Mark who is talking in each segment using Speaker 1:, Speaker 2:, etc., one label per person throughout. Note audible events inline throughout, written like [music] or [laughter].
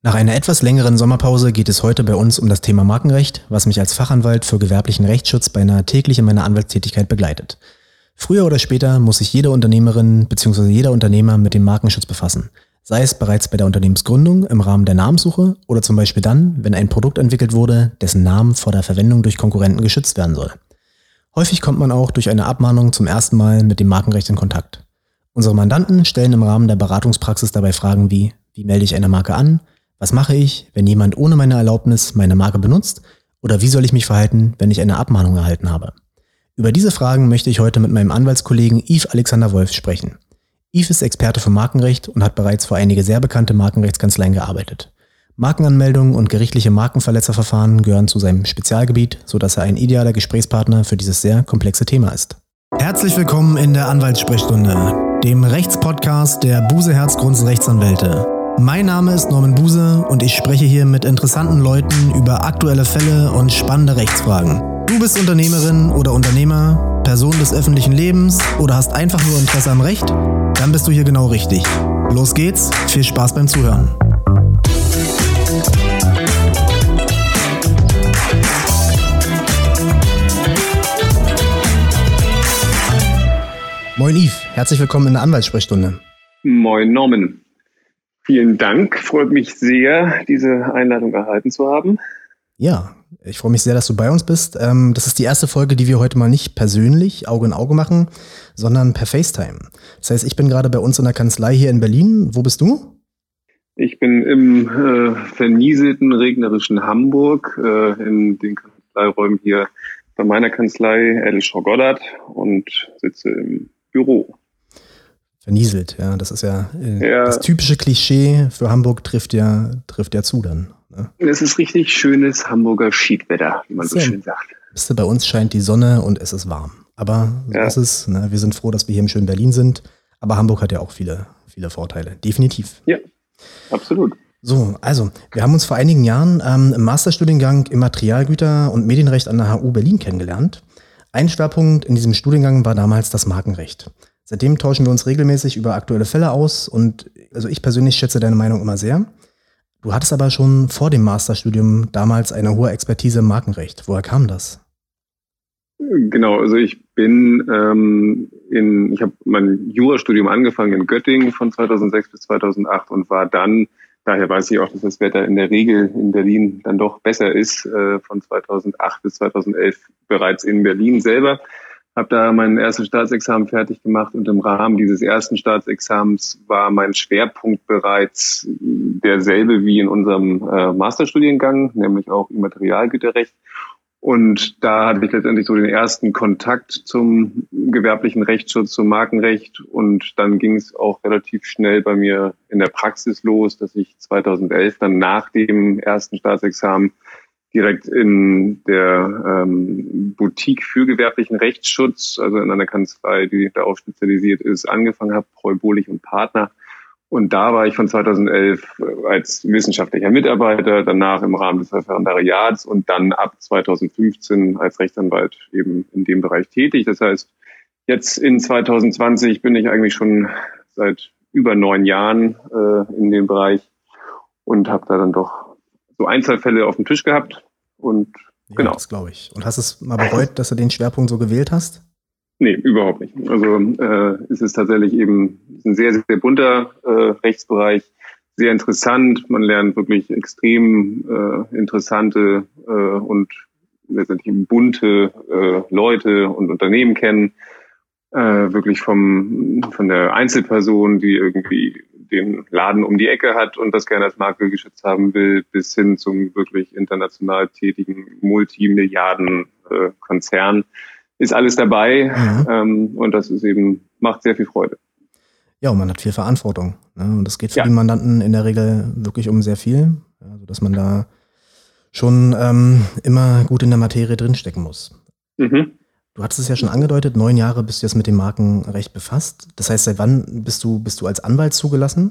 Speaker 1: Nach einer etwas längeren Sommerpause geht es heute bei uns um das Thema Markenrecht, was mich als Fachanwalt für gewerblichen Rechtsschutz beinahe täglich in meiner Anwaltstätigkeit begleitet. Früher oder später muss sich jede Unternehmerin bzw. jeder Unternehmer mit dem Markenschutz befassen. Sei es bereits bei der Unternehmensgründung im Rahmen der Namenssuche oder zum Beispiel dann, wenn ein Produkt entwickelt wurde, dessen Namen vor der Verwendung durch Konkurrenten geschützt werden soll. Häufig kommt man auch durch eine Abmahnung zum ersten Mal mit dem Markenrecht in Kontakt. Unsere Mandanten stellen im Rahmen der Beratungspraxis dabei Fragen wie, wie melde ich eine Marke an? Was mache ich, wenn jemand ohne meine Erlaubnis meine Marke benutzt? Oder wie soll ich mich verhalten, wenn ich eine Abmahnung erhalten habe? Über diese Fragen möchte ich heute mit meinem Anwaltskollegen Yves Alexander Wolf sprechen. Yves ist Experte für Markenrecht und hat bereits für einige sehr bekannte Markenrechtskanzleien gearbeitet. Markenanmeldungen und gerichtliche Markenverletzerverfahren gehören zu seinem Spezialgebiet, sodass er ein idealer Gesprächspartner für dieses sehr komplexe Thema ist. Herzlich willkommen in der Anwaltssprechstunde, dem Rechtspodcast der Buseherz Grunz Rechtsanwälte. Mein Name ist Norman Buse und ich spreche hier mit interessanten Leuten über aktuelle Fälle und spannende Rechtsfragen. Du bist Unternehmerin oder Unternehmer, Person des öffentlichen Lebens oder hast einfach nur Interesse am Recht? Dann bist du hier genau richtig. Los geht's, viel Spaß beim Zuhören. Moin Yves, herzlich willkommen in der Anwaltssprechstunde.
Speaker 2: Moin Norman. Vielen Dank. Freut mich sehr, diese Einladung erhalten zu haben.
Speaker 1: Ja, ich freue mich sehr, dass du bei uns bist. Ähm, das ist die erste Folge, die wir heute mal nicht persönlich Auge in Auge machen, sondern per FaceTime. Das heißt, ich bin gerade bei uns in der Kanzlei hier in Berlin. Wo bist du?
Speaker 2: Ich bin im äh, vernieselten, regnerischen Hamburg, äh, in den Kanzleiräumen hier bei meiner Kanzlei, Elisha Goddard, und sitze im Büro.
Speaker 1: Vernieselt, ja. Das ist ja, äh, ja, das typische Klischee für Hamburg trifft ja, trifft ja zu dann.
Speaker 2: Ne? Es ist richtig schönes Hamburger Schiedwetter, wie man so, so schön sagt.
Speaker 1: Wisst ihr, bei uns scheint die Sonne und es ist warm. Aber so ja. ist es. Ne? Wir sind froh, dass wir hier im schönen Berlin sind. Aber Hamburg hat ja auch viele, viele Vorteile. Definitiv.
Speaker 2: Ja, absolut.
Speaker 1: So, also, wir haben uns vor einigen Jahren ähm, im Masterstudiengang Immaterialgüter und Medienrecht an der HU Berlin kennengelernt. Ein Schwerpunkt in diesem Studiengang war damals das Markenrecht. Seitdem tauschen wir uns regelmäßig über aktuelle Fälle aus und also ich persönlich schätze deine Meinung immer sehr. Du hattest aber schon vor dem Masterstudium damals eine hohe Expertise im Markenrecht. Woher kam das?
Speaker 2: Genau, also ich bin ähm, in, ich habe mein Jurastudium angefangen in Göttingen von 2006 bis 2008 und war dann, daher weiß ich auch, dass das Wetter in der Regel in Berlin dann doch besser ist, äh, von 2008 bis 2011 bereits in Berlin selber habe da mein erstes Staatsexamen fertig gemacht und im Rahmen dieses ersten Staatsexamens war mein Schwerpunkt bereits derselbe wie in unserem äh, Masterstudiengang, nämlich auch Immaterialgüterrecht. Und da hatte ich letztendlich so den ersten Kontakt zum gewerblichen Rechtsschutz, zum Markenrecht. Und dann ging es auch relativ schnell bei mir in der Praxis los, dass ich 2011 dann nach dem ersten Staatsexamen direkt in der ähm, Boutique für gewerblichen Rechtsschutz, also in einer Kanzlei, die darauf spezialisiert ist, angefangen habe, Preu Bohlig und Partner. Und da war ich von 2011 als wissenschaftlicher Mitarbeiter, danach im Rahmen des Referendariats und dann ab 2015 als Rechtsanwalt eben in dem Bereich tätig. Das heißt, jetzt in 2020 bin ich eigentlich schon seit über neun Jahren äh, in dem Bereich und habe da dann doch so Einzelfälle auf dem Tisch gehabt und
Speaker 1: ja, genau. Das glaube ich. Und hast du es mal bereut, dass du den Schwerpunkt so gewählt hast?
Speaker 2: Nee, überhaupt nicht. Also äh, es ist tatsächlich eben ein sehr, sehr bunter äh, Rechtsbereich, sehr interessant. Man lernt wirklich extrem äh, interessante äh, und letztendlich bunte äh, Leute und Unternehmen kennen. Äh, wirklich vom von der Einzelperson, die irgendwie den Laden um die Ecke hat und das gerne als Marke geschützt haben will, bis hin zum wirklich international tätigen Multimilliarden-Konzern. Äh, ist alles dabei mhm. ähm, und das ist eben, macht sehr viel Freude.
Speaker 1: Ja, und man hat viel Verantwortung. Ne? Und das geht für ja. die Mandanten in der Regel wirklich um sehr viel, also dass man da schon ähm, immer gut in der Materie drinstecken muss. Mhm. Du hattest es ja schon angedeutet, neun Jahre bist du jetzt mit dem Markenrecht befasst. Das heißt, seit wann bist du, bist du als Anwalt zugelassen?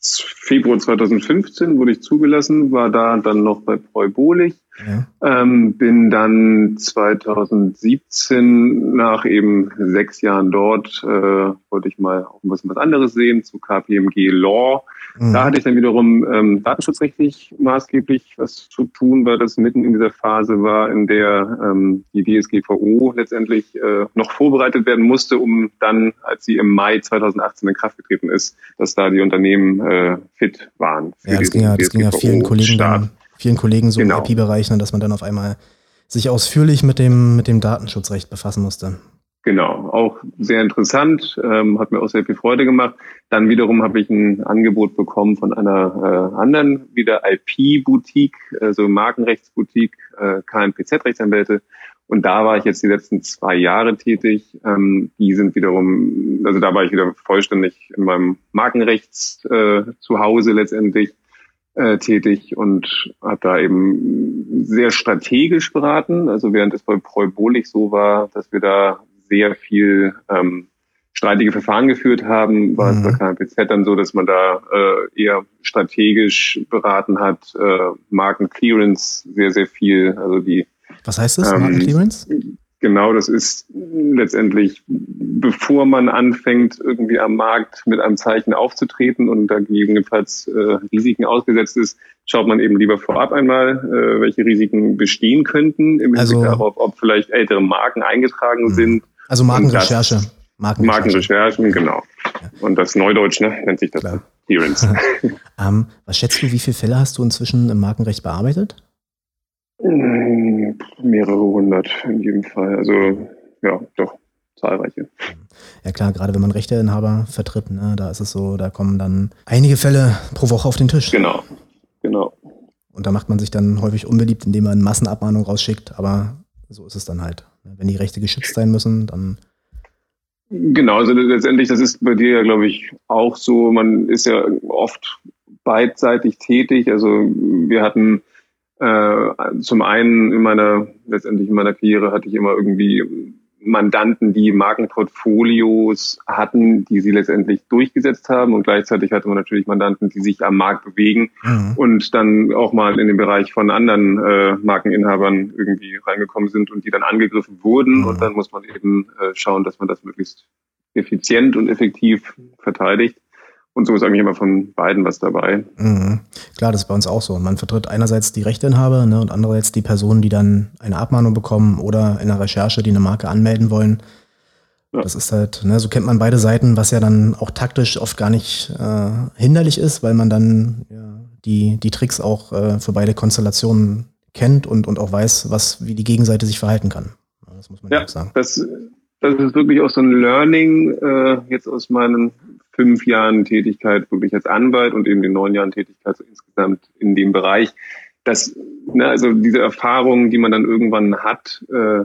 Speaker 2: Februar 2015 wurde ich zugelassen, war da dann noch bei Preu Bohlig. Ja. Ähm, bin dann 2017 nach eben sechs Jahren dort, äh, wollte ich mal auch ein bisschen was anderes sehen, zu KPMG Law Mhm. Da hatte ich dann wiederum ähm, datenschutzrechtlich maßgeblich was zu tun, weil das mitten in dieser Phase war, in der ähm, die DSGVO letztendlich äh, noch vorbereitet werden musste, um dann, als sie im Mai 2018 in Kraft getreten ist, dass da die Unternehmen äh, fit waren.
Speaker 1: Ja, das ging ja, das ging ja vielen Kollegen, dann, vielen Kollegen so genau. im IP-Bereich, dass man dann auf einmal sich ausführlich mit dem, mit dem Datenschutzrecht befassen musste.
Speaker 2: Genau, auch sehr interessant, ähm, hat mir auch sehr viel Freude gemacht. Dann wiederum habe ich ein Angebot bekommen von einer äh, anderen, wieder IP-Boutique, also Markenrechtsboutique, äh, KNPZ-Rechtsanwälte. Und da war ich jetzt die letzten zwei Jahre tätig. Ähm, die sind wiederum, also da war ich wieder vollständig in meinem Markenrechts äh, zu Hause letztendlich äh, tätig und habe da eben sehr strategisch beraten. Also während es bei Preubolich so war, dass wir da sehr viel ähm, streitige Verfahren geführt haben, war mhm. es bei KPZ dann so, dass man da äh, eher strategisch beraten hat, äh, Markenclearance sehr, sehr viel, also die
Speaker 1: Was heißt das, ähm, Markenclearance?
Speaker 2: Genau, das ist letztendlich, bevor man anfängt, irgendwie am Markt mit einem Zeichen aufzutreten und da gegebenenfalls äh, Risiken ausgesetzt ist, schaut man eben lieber vorab einmal, äh, welche Risiken bestehen könnten, im
Speaker 1: also,
Speaker 2: Hinblick darauf, ob vielleicht ältere Marken eingetragen mh. sind
Speaker 1: also Markenrecherche.
Speaker 2: Markenrecherche. Markenrecherchen, genau. Und das Neudeutsch ne, nennt sich das Klar. Clearance.
Speaker 1: ähm, was schätzt du, wie viele Fälle hast du inzwischen im Markenrecht bearbeitet?
Speaker 2: Hm, mehrere hundert in jedem Fall. Also ja, doch zahlreiche.
Speaker 1: Ja klar, gerade wenn man Rechteinhaber vertritt, ne, da ist es so, da kommen dann einige Fälle pro Woche auf den Tisch.
Speaker 2: Genau, genau.
Speaker 1: Und da macht man sich dann häufig unbeliebt, indem man Massenabmahnung rausschickt, aber so ist es dann halt. Wenn die Rechte geschützt sein müssen, dann.
Speaker 2: Genau, also letztendlich, das ist bei dir ja, glaube ich, auch so. Man ist ja oft beidseitig tätig. Also wir hatten äh, zum einen in meiner, letztendlich in meiner Karriere hatte ich immer irgendwie Mandanten, die Markenportfolios hatten, die sie letztendlich durchgesetzt haben. Und gleichzeitig hatte man natürlich Mandanten, die sich am Markt bewegen mhm. und dann auch mal in den Bereich von anderen äh, Markeninhabern irgendwie reingekommen sind und die dann angegriffen wurden. Mhm. Und dann muss man eben äh, schauen, dass man das möglichst effizient und effektiv verteidigt. Und so ist eigentlich immer von beiden was dabei.
Speaker 1: Mhm. Klar, das ist bei uns auch so. Man vertritt einerseits die Rechteinhaber ne, und andererseits die Personen, die dann eine Abmahnung bekommen oder in der Recherche, die eine Marke anmelden wollen. Ja. Das ist halt, ne, so kennt man beide Seiten, was ja dann auch taktisch oft gar nicht äh, hinderlich ist, weil man dann ja, die, die Tricks auch äh, für beide Konstellationen kennt und, und auch weiß, was, wie die Gegenseite sich verhalten kann.
Speaker 2: Das muss man ja, auch sagen. Das, das ist wirklich auch so ein Learning äh, jetzt aus meinen fünf Jahren Tätigkeit wirklich als Anwalt und eben den neun Jahren Tätigkeit so insgesamt in dem Bereich, dass ne, also diese Erfahrungen, die man dann irgendwann hat, äh,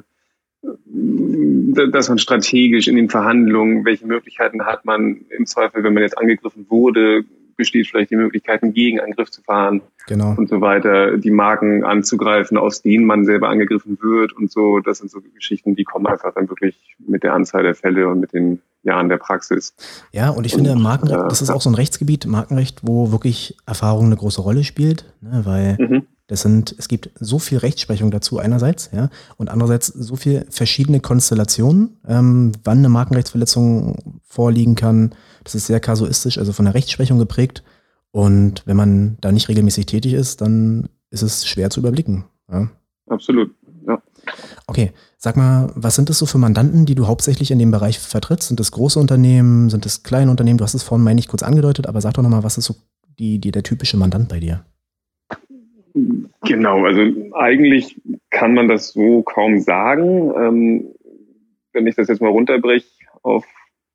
Speaker 2: dass man strategisch in den Verhandlungen, welche Möglichkeiten hat man im Zweifel, wenn man jetzt angegriffen wurde, besteht vielleicht die Möglichkeit, einen Gegenangriff zu fahren
Speaker 1: genau.
Speaker 2: und so weiter, die Marken anzugreifen, aus denen man selber angegriffen wird und so. Das sind so Geschichten, die kommen einfach dann wirklich mit der Anzahl der Fälle und mit den Jahren der Praxis.
Speaker 1: Ja, und ich finde, Markenrecht, äh, das ist auch so ein Rechtsgebiet, Markenrecht, wo wirklich Erfahrung eine große Rolle spielt, ne, weil mhm. das sind, es gibt so viel Rechtsprechung dazu einerseits, ja, und andererseits so viel verschiedene Konstellationen, ähm, wann eine Markenrechtsverletzung vorliegen kann. Das ist sehr kasuistisch, also von der Rechtsprechung geprägt. Und wenn man da nicht regelmäßig tätig ist, dann ist es schwer zu überblicken. Ja.
Speaker 2: Absolut, ja.
Speaker 1: Okay, sag mal, was sind das so für Mandanten, die du hauptsächlich in dem Bereich vertrittst? Sind das große Unternehmen, sind das kleine Unternehmen? Du hast es vorhin, meine ich, kurz angedeutet, aber sag doch nochmal, was ist so die, die, der typische Mandant bei dir?
Speaker 2: Genau, also eigentlich kann man das so kaum sagen. Ähm, wenn ich das jetzt mal runterbreche auf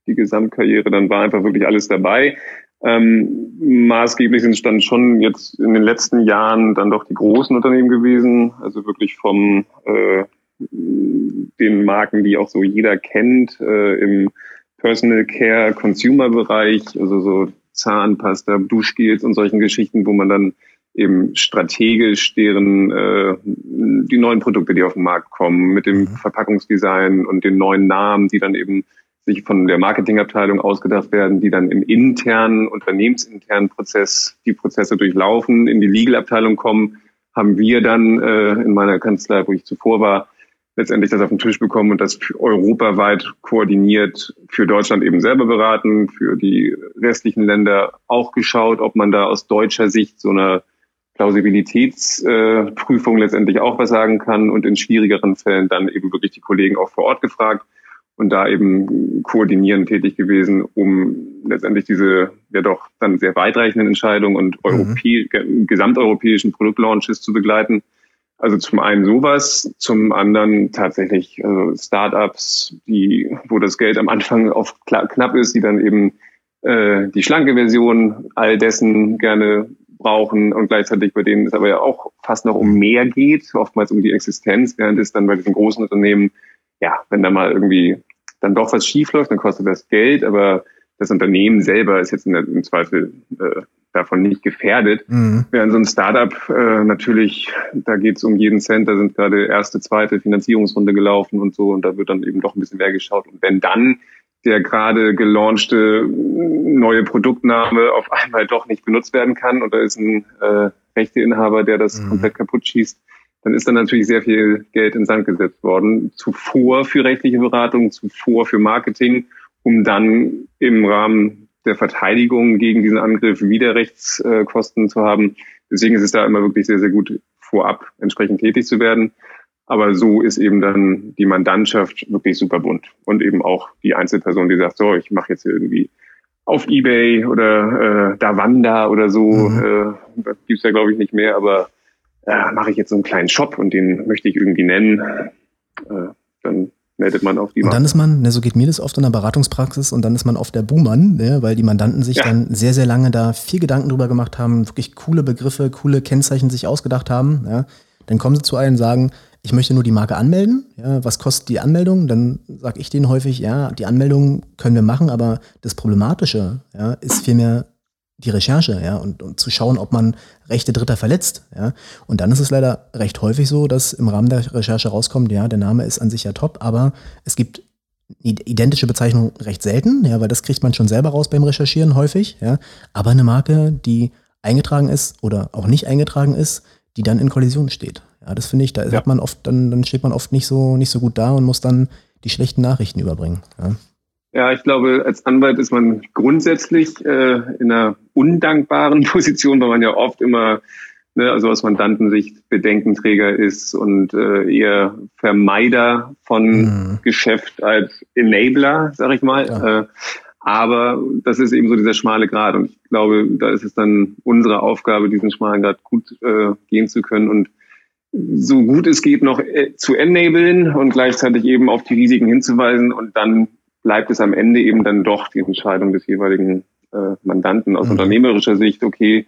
Speaker 2: die Gesamtkarriere, dann war einfach wirklich alles dabei. Ähm, maßgeblich sind es dann schon jetzt in den letzten Jahren dann doch die großen Unternehmen gewesen, also wirklich vom äh, den Marken, die auch so jeder kennt, äh, im Personal Care Consumer Bereich, also so Zahnpasta, Duschgels und solchen Geschichten, wo man dann eben strategisch deren äh, die neuen Produkte, die auf den Markt kommen, mit dem mhm. Verpackungsdesign und den neuen Namen, die dann eben sich von der Marketingabteilung ausgedacht werden, die dann im internen, unternehmensinternen Prozess die Prozesse durchlaufen, in die Legal-Abteilung kommen, haben wir dann äh, in meiner Kanzlei, wo ich zuvor war, letztendlich das auf den Tisch bekommen und das europaweit koordiniert für Deutschland eben selber beraten, für die restlichen Länder auch geschaut, ob man da aus deutscher Sicht so einer Plausibilitätsprüfung äh, letztendlich auch was sagen kann und in schwierigeren Fällen dann eben wirklich die Kollegen auch vor Ort gefragt und da eben koordinierend tätig gewesen, um letztendlich diese ja doch dann sehr weitreichenden Entscheidungen und mhm. gesamteuropäischen Produktlaunches zu begleiten. Also zum einen sowas, zum anderen tatsächlich also Startups, die, wo das Geld am Anfang oft knapp ist, die dann eben äh, die schlanke Version all dessen gerne brauchen und gleichzeitig bei denen es aber ja auch fast noch um mehr geht, oftmals um die Existenz, während es dann bei diesen großen Unternehmen, ja, wenn da mal irgendwie dann doch was schief läuft, dann kostet das Geld, aber das Unternehmen selber ist jetzt im Zweifel äh, davon nicht gefährdet. Mhm. Während so ein Startup äh, natürlich, da geht es um jeden Cent, da sind gerade erste, zweite Finanzierungsrunde gelaufen und so und da wird dann eben doch ein bisschen mehr geschaut. Und wenn dann der gerade gelaunchte neue Produktname auf einmal doch nicht benutzt werden kann und da ist ein äh, Rechteinhaber, der das mhm. komplett kaputt schießt, dann ist dann natürlich sehr viel Geld in Sand gesetzt worden. Zuvor für rechtliche Beratung, zuvor für Marketing, um dann im Rahmen der Verteidigung gegen diesen Angriff Widerrechtskosten zu haben. Deswegen ist es da immer wirklich sehr, sehr gut, vorab entsprechend tätig zu werden. Aber so ist eben dann die Mandantschaft wirklich super bunt. Und eben auch die Einzelperson, die sagt, so, ich mache jetzt irgendwie auf Ebay oder äh, Davanda oder so, mhm. äh, das gibt's ja glaube ich nicht mehr, aber äh, mache ich jetzt so einen kleinen Shop und den möchte ich irgendwie nennen, äh, dann meldet man auf die
Speaker 1: Und dann ist man, ne, so geht mir das oft in der Beratungspraxis, und dann ist man oft der Buhmann, ne, weil die Mandanten sich ja. dann sehr, sehr lange da viel Gedanken drüber gemacht haben, wirklich coole Begriffe, coole Kennzeichen sich ausgedacht haben. Ja. Dann kommen sie zu einem und sagen, ich möchte nur die Marke anmelden. Ja, was kostet die Anmeldung? Dann sage ich denen häufig, ja, die Anmeldung können wir machen, aber das Problematische ja, ist vielmehr die Recherche, ja, und, und zu schauen, ob man Rechte Dritter verletzt, ja. Und dann ist es leider recht häufig so, dass im Rahmen der Recherche rauskommt, ja, der Name ist an sich ja top, aber es gibt identische Bezeichnung recht selten, ja, weil das kriegt man schon selber raus beim Recherchieren häufig, ja. Aber eine Marke, die eingetragen ist oder auch nicht eingetragen ist, die dann in Kollision steht. Ja, das finde ich, da ja. hat man oft, dann, dann steht man oft nicht so, nicht so gut da und muss dann die schlechten Nachrichten überbringen. Ja.
Speaker 2: Ja, ich glaube, als Anwalt ist man grundsätzlich äh, in einer undankbaren [laughs] Position, weil man ja oft immer, ne, also aus Mandantensicht Bedenkenträger ist und äh, eher Vermeider von mhm. Geschäft als Enabler, sag ich mal. Ja. Äh, aber das ist eben so dieser schmale Grad und ich glaube, da ist es dann unsere Aufgabe, diesen schmalen Grad gut äh, gehen zu können und so gut es geht noch äh, zu enablen und gleichzeitig eben auf die Risiken hinzuweisen und dann bleibt es am Ende eben dann doch die Entscheidung des jeweiligen äh, Mandanten aus mhm. unternehmerischer Sicht, okay,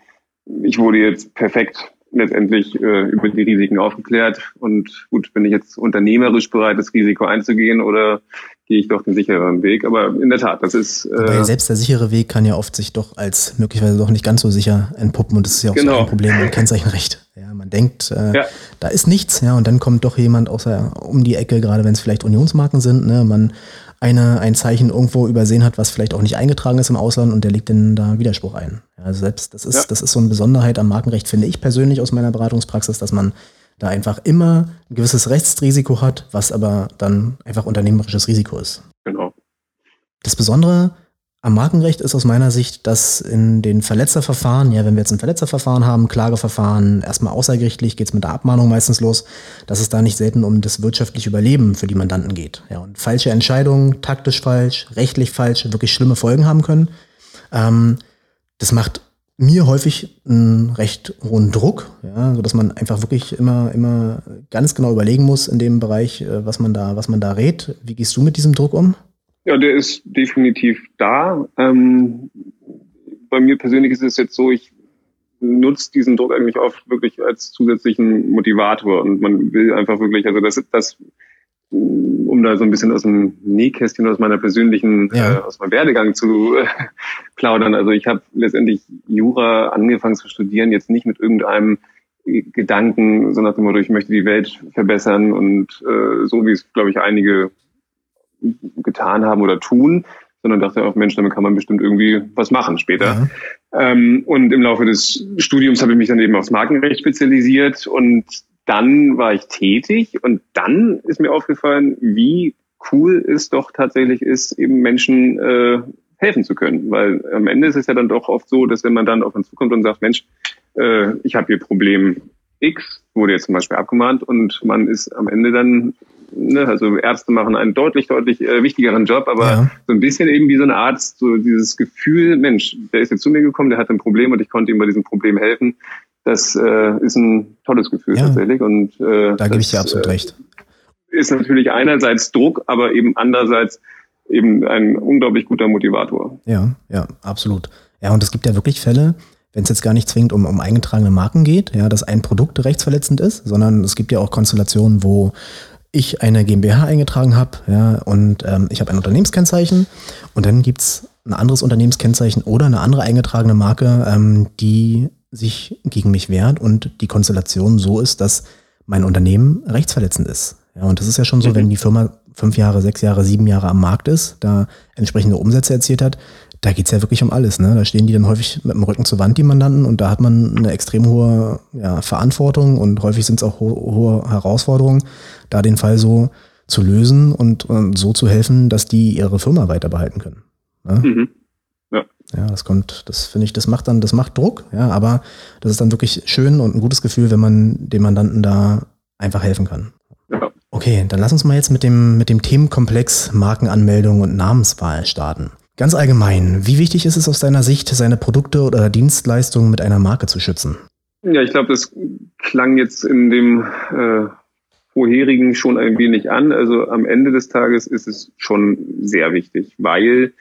Speaker 2: ich wurde jetzt perfekt letztendlich äh, über die Risiken aufgeklärt und gut, bin ich jetzt unternehmerisch bereit, das Risiko einzugehen oder gehe ich doch den sichereren Weg? Aber in der Tat, das ist.
Speaker 1: Äh, selbst der sichere Weg kann ja oft sich doch als möglicherweise doch nicht ganz so sicher entpuppen und das ist ja auch genau. so ein Problem mit Kennzeichenrecht. Ja, man denkt, äh, ja. da ist nichts, ja, und dann kommt doch jemand außer um die Ecke, gerade wenn es vielleicht Unionsmarken sind, ne, man eine, ein Zeichen irgendwo übersehen hat, was vielleicht auch nicht eingetragen ist im Ausland und der legt dann da Widerspruch ein. Also selbst das ist, ja. das ist so eine Besonderheit am Markenrecht, finde ich persönlich aus meiner Beratungspraxis, dass man da einfach immer ein gewisses Rechtsrisiko hat, was aber dann einfach unternehmerisches Risiko ist.
Speaker 2: Genau.
Speaker 1: Das Besondere am Markenrecht ist aus meiner Sicht, dass in den Verletzerverfahren, ja, wenn wir jetzt ein Verletzerverfahren haben, Klageverfahren, erstmal außergerichtlich geht es mit der Abmahnung meistens los, dass es da nicht selten um das wirtschaftliche Überleben für die Mandanten geht. Ja, und falsche Entscheidungen, taktisch falsch, rechtlich falsch, wirklich schlimme Folgen haben können. Ähm, das macht mir häufig einen recht hohen Druck, ja, sodass man einfach wirklich immer, immer ganz genau überlegen muss in dem Bereich, äh, was man da, was man da rät. Wie gehst du mit diesem Druck um?
Speaker 2: Ja, der ist definitiv da. Ähm, bei mir persönlich ist es jetzt so, ich nutze diesen Druck eigentlich oft wirklich als zusätzlichen Motivator und man will einfach wirklich, also das, das um da so ein bisschen aus dem Nähkästchen aus meiner persönlichen, ja. äh, aus meinem Werdegang zu äh, plaudern. Also ich habe letztendlich Jura angefangen zu studieren, jetzt nicht mit irgendeinem Gedanken, so nach dem Motto, ich möchte die Welt verbessern und äh, so wie es, glaube ich, einige getan haben oder tun, sondern dachte auch, Mensch, damit kann man bestimmt irgendwie was machen später. Ja. Ähm, und im Laufe des Studiums habe ich mich dann eben aufs Markenrecht spezialisiert und dann war ich tätig und dann ist mir aufgefallen, wie cool es doch tatsächlich ist, eben Menschen äh, helfen zu können. Weil am Ende ist es ja dann doch oft so, dass wenn man dann auf uns zukommt und sagt, Mensch, äh, ich habe hier Problem X, wurde jetzt zum Beispiel abgemahnt und man ist am Ende dann, ne, also Ärzte machen einen deutlich, deutlich äh, wichtigeren Job, aber ja. so ein bisschen eben wie so ein Arzt, so dieses Gefühl, Mensch, der ist jetzt zu mir gekommen, der hat ein Problem und ich konnte ihm bei diesem Problem helfen. Das äh, ist ein tolles Gefühl ja. tatsächlich. Und
Speaker 1: äh, da gebe ich dir absolut äh, recht.
Speaker 2: Ist natürlich einerseits Druck, aber eben andererseits eben ein unglaublich guter Motivator.
Speaker 1: Ja, ja, absolut. Ja, und es gibt ja wirklich Fälle, wenn es jetzt gar nicht zwingend um, um eingetragene Marken geht, ja, dass ein Produkt rechtsverletzend ist, sondern es gibt ja auch Konstellationen, wo ich eine GmbH eingetragen habe, ja, und ähm, ich habe ein Unternehmenskennzeichen und dann gibt es ein anderes Unternehmenskennzeichen oder eine andere eingetragene Marke, ähm, die sich gegen mich wehrt und die Konstellation so ist, dass mein Unternehmen rechtsverletzend ist. Ja, und das ist ja schon so, mhm. wenn die Firma fünf Jahre, sechs Jahre, sieben Jahre am Markt ist, da entsprechende Umsätze erzielt hat, da geht's ja wirklich um alles. Ne? Da stehen die dann häufig mit dem Rücken zur Wand, die Mandanten, und da hat man eine extrem hohe ja, Verantwortung und häufig sind es auch ho hohe Herausforderungen, da den Fall so zu lösen und, und, so zu helfen, dass die ihre Firma weiter behalten können. Ne? Mhm. Ja. ja, das kommt, das finde ich, das macht dann, das macht Druck, ja, aber das ist dann wirklich schön und ein gutes Gefühl, wenn man dem Mandanten da einfach helfen kann. Ja. Okay, dann lass uns mal jetzt mit dem, mit dem Themenkomplex Markenanmeldung und Namenswahl starten. Ganz allgemein, wie wichtig ist es aus deiner Sicht, seine Produkte oder Dienstleistungen mit einer Marke zu schützen?
Speaker 2: Ja, ich glaube, das klang jetzt in dem äh, vorherigen schon ein wenig an. Also am Ende des Tages ist es schon sehr wichtig, weil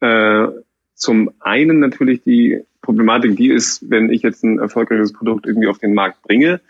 Speaker 2: äh, zum einen natürlich die Problematik die ist, wenn ich jetzt ein erfolgreiches Produkt irgendwie auf den Markt bringe,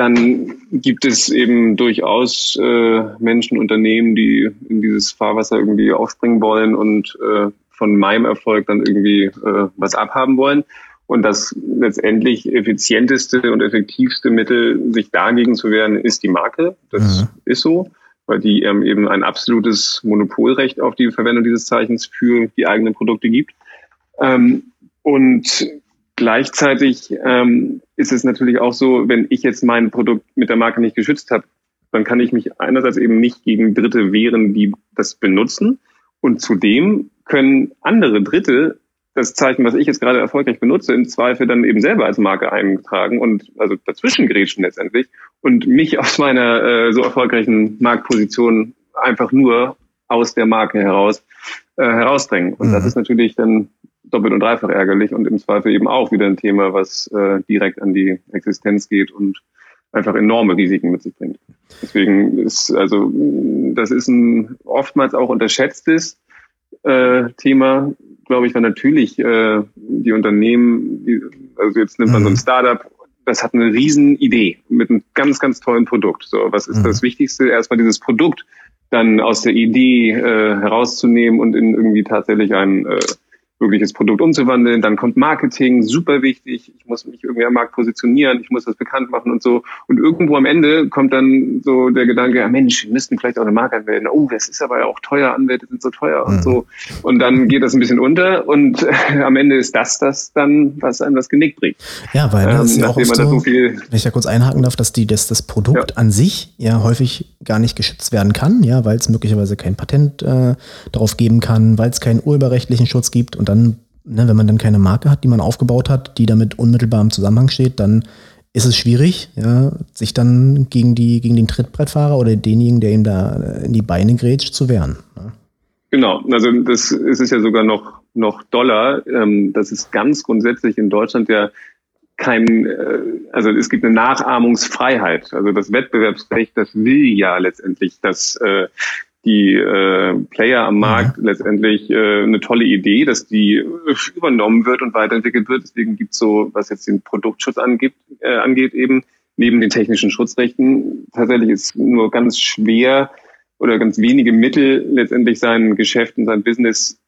Speaker 2: dann gibt es eben durchaus äh, Menschen, Unternehmen, die in dieses Fahrwasser irgendwie aufspringen wollen und äh, von meinem Erfolg dann irgendwie äh, was abhaben wollen. Und das letztendlich effizienteste und effektivste Mittel, sich dagegen zu wehren, ist die Marke. Das mhm. ist so, weil die ähm, eben ein absolutes Monopolrecht auf die Verwendung dieses Zeichens für die eigenen Produkte gibt. Ähm, und Gleichzeitig ähm, ist es natürlich auch so, wenn ich jetzt mein Produkt mit der Marke nicht geschützt habe, dann kann ich mich einerseits eben nicht gegen Dritte wehren, die das benutzen. Und zudem können andere Dritte das Zeichen, was ich jetzt gerade erfolgreich benutze, im Zweifel dann eben selber als Marke eintragen und also dazwischen grätschen letztendlich und mich aus meiner äh, so erfolgreichen Marktposition einfach nur aus der Marke heraus äh, herausdrängen. Und mhm. das ist natürlich dann doppelt und dreifach ärgerlich und im Zweifel eben auch wieder ein Thema, was äh, direkt an die Existenz geht und einfach enorme Risiken mit sich bringt. Deswegen ist also das ist ein oftmals auch unterschätztes äh, Thema, glaube ich, weil natürlich äh, die Unternehmen, die, also jetzt nimmt man so ein mhm. Startup, das hat eine riesen Idee mit einem ganz, ganz tollen Produkt. So, was ist mhm. das Wichtigste? Erstmal dieses Produkt dann aus der Idee äh, herauszunehmen und in irgendwie tatsächlich ein äh, wirkliches Produkt umzuwandeln. Dann kommt Marketing, super wichtig. Ich muss mich irgendwie am Markt positionieren, ich muss das bekannt machen und so. Und irgendwo am Ende kommt dann so der Gedanke, ja Mensch, wir müssten vielleicht auch eine Marke anmelden. Oh, das ist aber ja auch teuer, Anwälte sind so teuer und so. Und dann geht das ein bisschen unter und [laughs] am Ende ist das das dann, was einem das Genick bringt.
Speaker 1: Ja, weil das ähm, ist ja auch so, so viel, wenn ich da kurz einhaken darf, dass die, dass das Produkt ja. an sich ja häufig gar nicht geschützt werden kann, ja, weil es möglicherweise kein Patent äh, darauf geben kann, weil es keinen urheberrechtlichen Schutz gibt und dann, ne, wenn man dann keine Marke hat, die man aufgebaut hat, die damit unmittelbar im Zusammenhang steht, dann ist es schwierig, ja, sich dann gegen, die, gegen den Trittbrettfahrer oder denjenigen, der ihm da in die Beine grätscht, zu wehren. Ja.
Speaker 2: Genau, also das ist es ja sogar noch, noch doller. Ähm, das ist ganz grundsätzlich in Deutschland ja kein, äh, also es gibt eine Nachahmungsfreiheit. Also das Wettbewerbsrecht, das will ja letztendlich, dass äh, die äh, Player am Markt ja. letztendlich äh, eine tolle Idee, dass die übernommen wird und weiterentwickelt wird. Deswegen gibt's so, was jetzt den Produktschutz angeht, äh, angeht, eben neben den technischen Schutzrechten tatsächlich ist nur ganz schwer oder ganz wenige Mittel letztendlich sein Geschäft und sein Business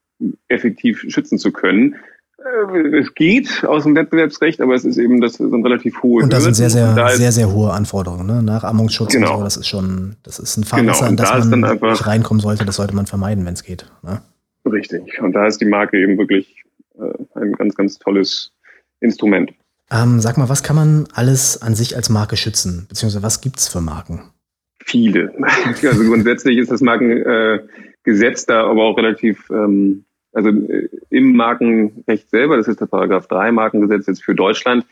Speaker 2: effektiv schützen zu können. Äh, es geht aus dem Wettbewerbsrecht, aber es ist eben das ein relativ hohe
Speaker 1: Und da sind sehr, sehr, da sehr, sehr hohe Anforderungen. Ne? Nachahmungsschutz genau. und so, das ist schon, das ist ein Fahrwasser, genau. in das man einfach, nicht reinkommen sollte. Das sollte man vermeiden, wenn es geht. Ne?
Speaker 2: Richtig. Und da ist die Marke eben wirklich äh, ein ganz, ganz tolles Instrument.
Speaker 1: Ähm, sag mal, was kann man alles an sich als Marke schützen? Beziehungsweise was gibt's für Marken?
Speaker 2: Viele. [laughs] Also grundsätzlich ist das Markengesetz äh, da aber auch relativ ähm, also äh, im Markenrecht selber, das ist der Paragraph 3 Markengesetz jetzt für Deutschland,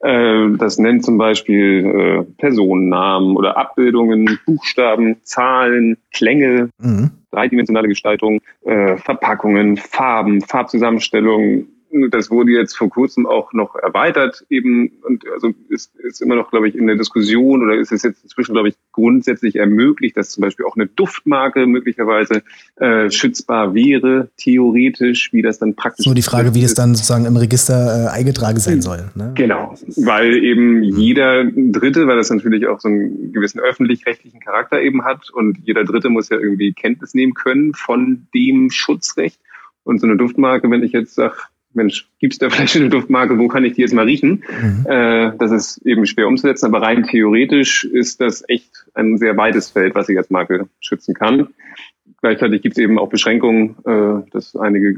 Speaker 2: äh, das nennt zum Beispiel äh, Personennamen oder Abbildungen, Buchstaben, Zahlen, Klänge, mhm. dreidimensionale Gestaltung, äh, Verpackungen, Farben, Farbzusammenstellungen, das wurde jetzt vor kurzem auch noch erweitert eben und also ist, ist immer noch, glaube ich, in der Diskussion oder ist es jetzt inzwischen, glaube ich, grundsätzlich ermöglicht, dass zum Beispiel auch eine Duftmarke möglicherweise äh, schützbar wäre, theoretisch, wie das dann praktisch
Speaker 1: Nur die Frage, wie das dann sozusagen im Register äh, eingetragen sein soll.
Speaker 2: Ne? Genau, weil eben jeder Dritte, weil das natürlich auch so einen gewissen öffentlich-rechtlichen Charakter eben hat und jeder Dritte muss ja irgendwie Kenntnis nehmen können von dem Schutzrecht. Und so eine Duftmarke, wenn ich jetzt sage, Mensch, gibt's da vielleicht eine Duftmarke, wo kann ich die jetzt mal riechen? Mhm. Äh, das ist eben schwer umzusetzen, aber rein theoretisch ist das echt ein sehr weites Feld, was ich als Marke schützen kann. Gleichzeitig gibt es eben auch Beschränkungen, äh, dass einige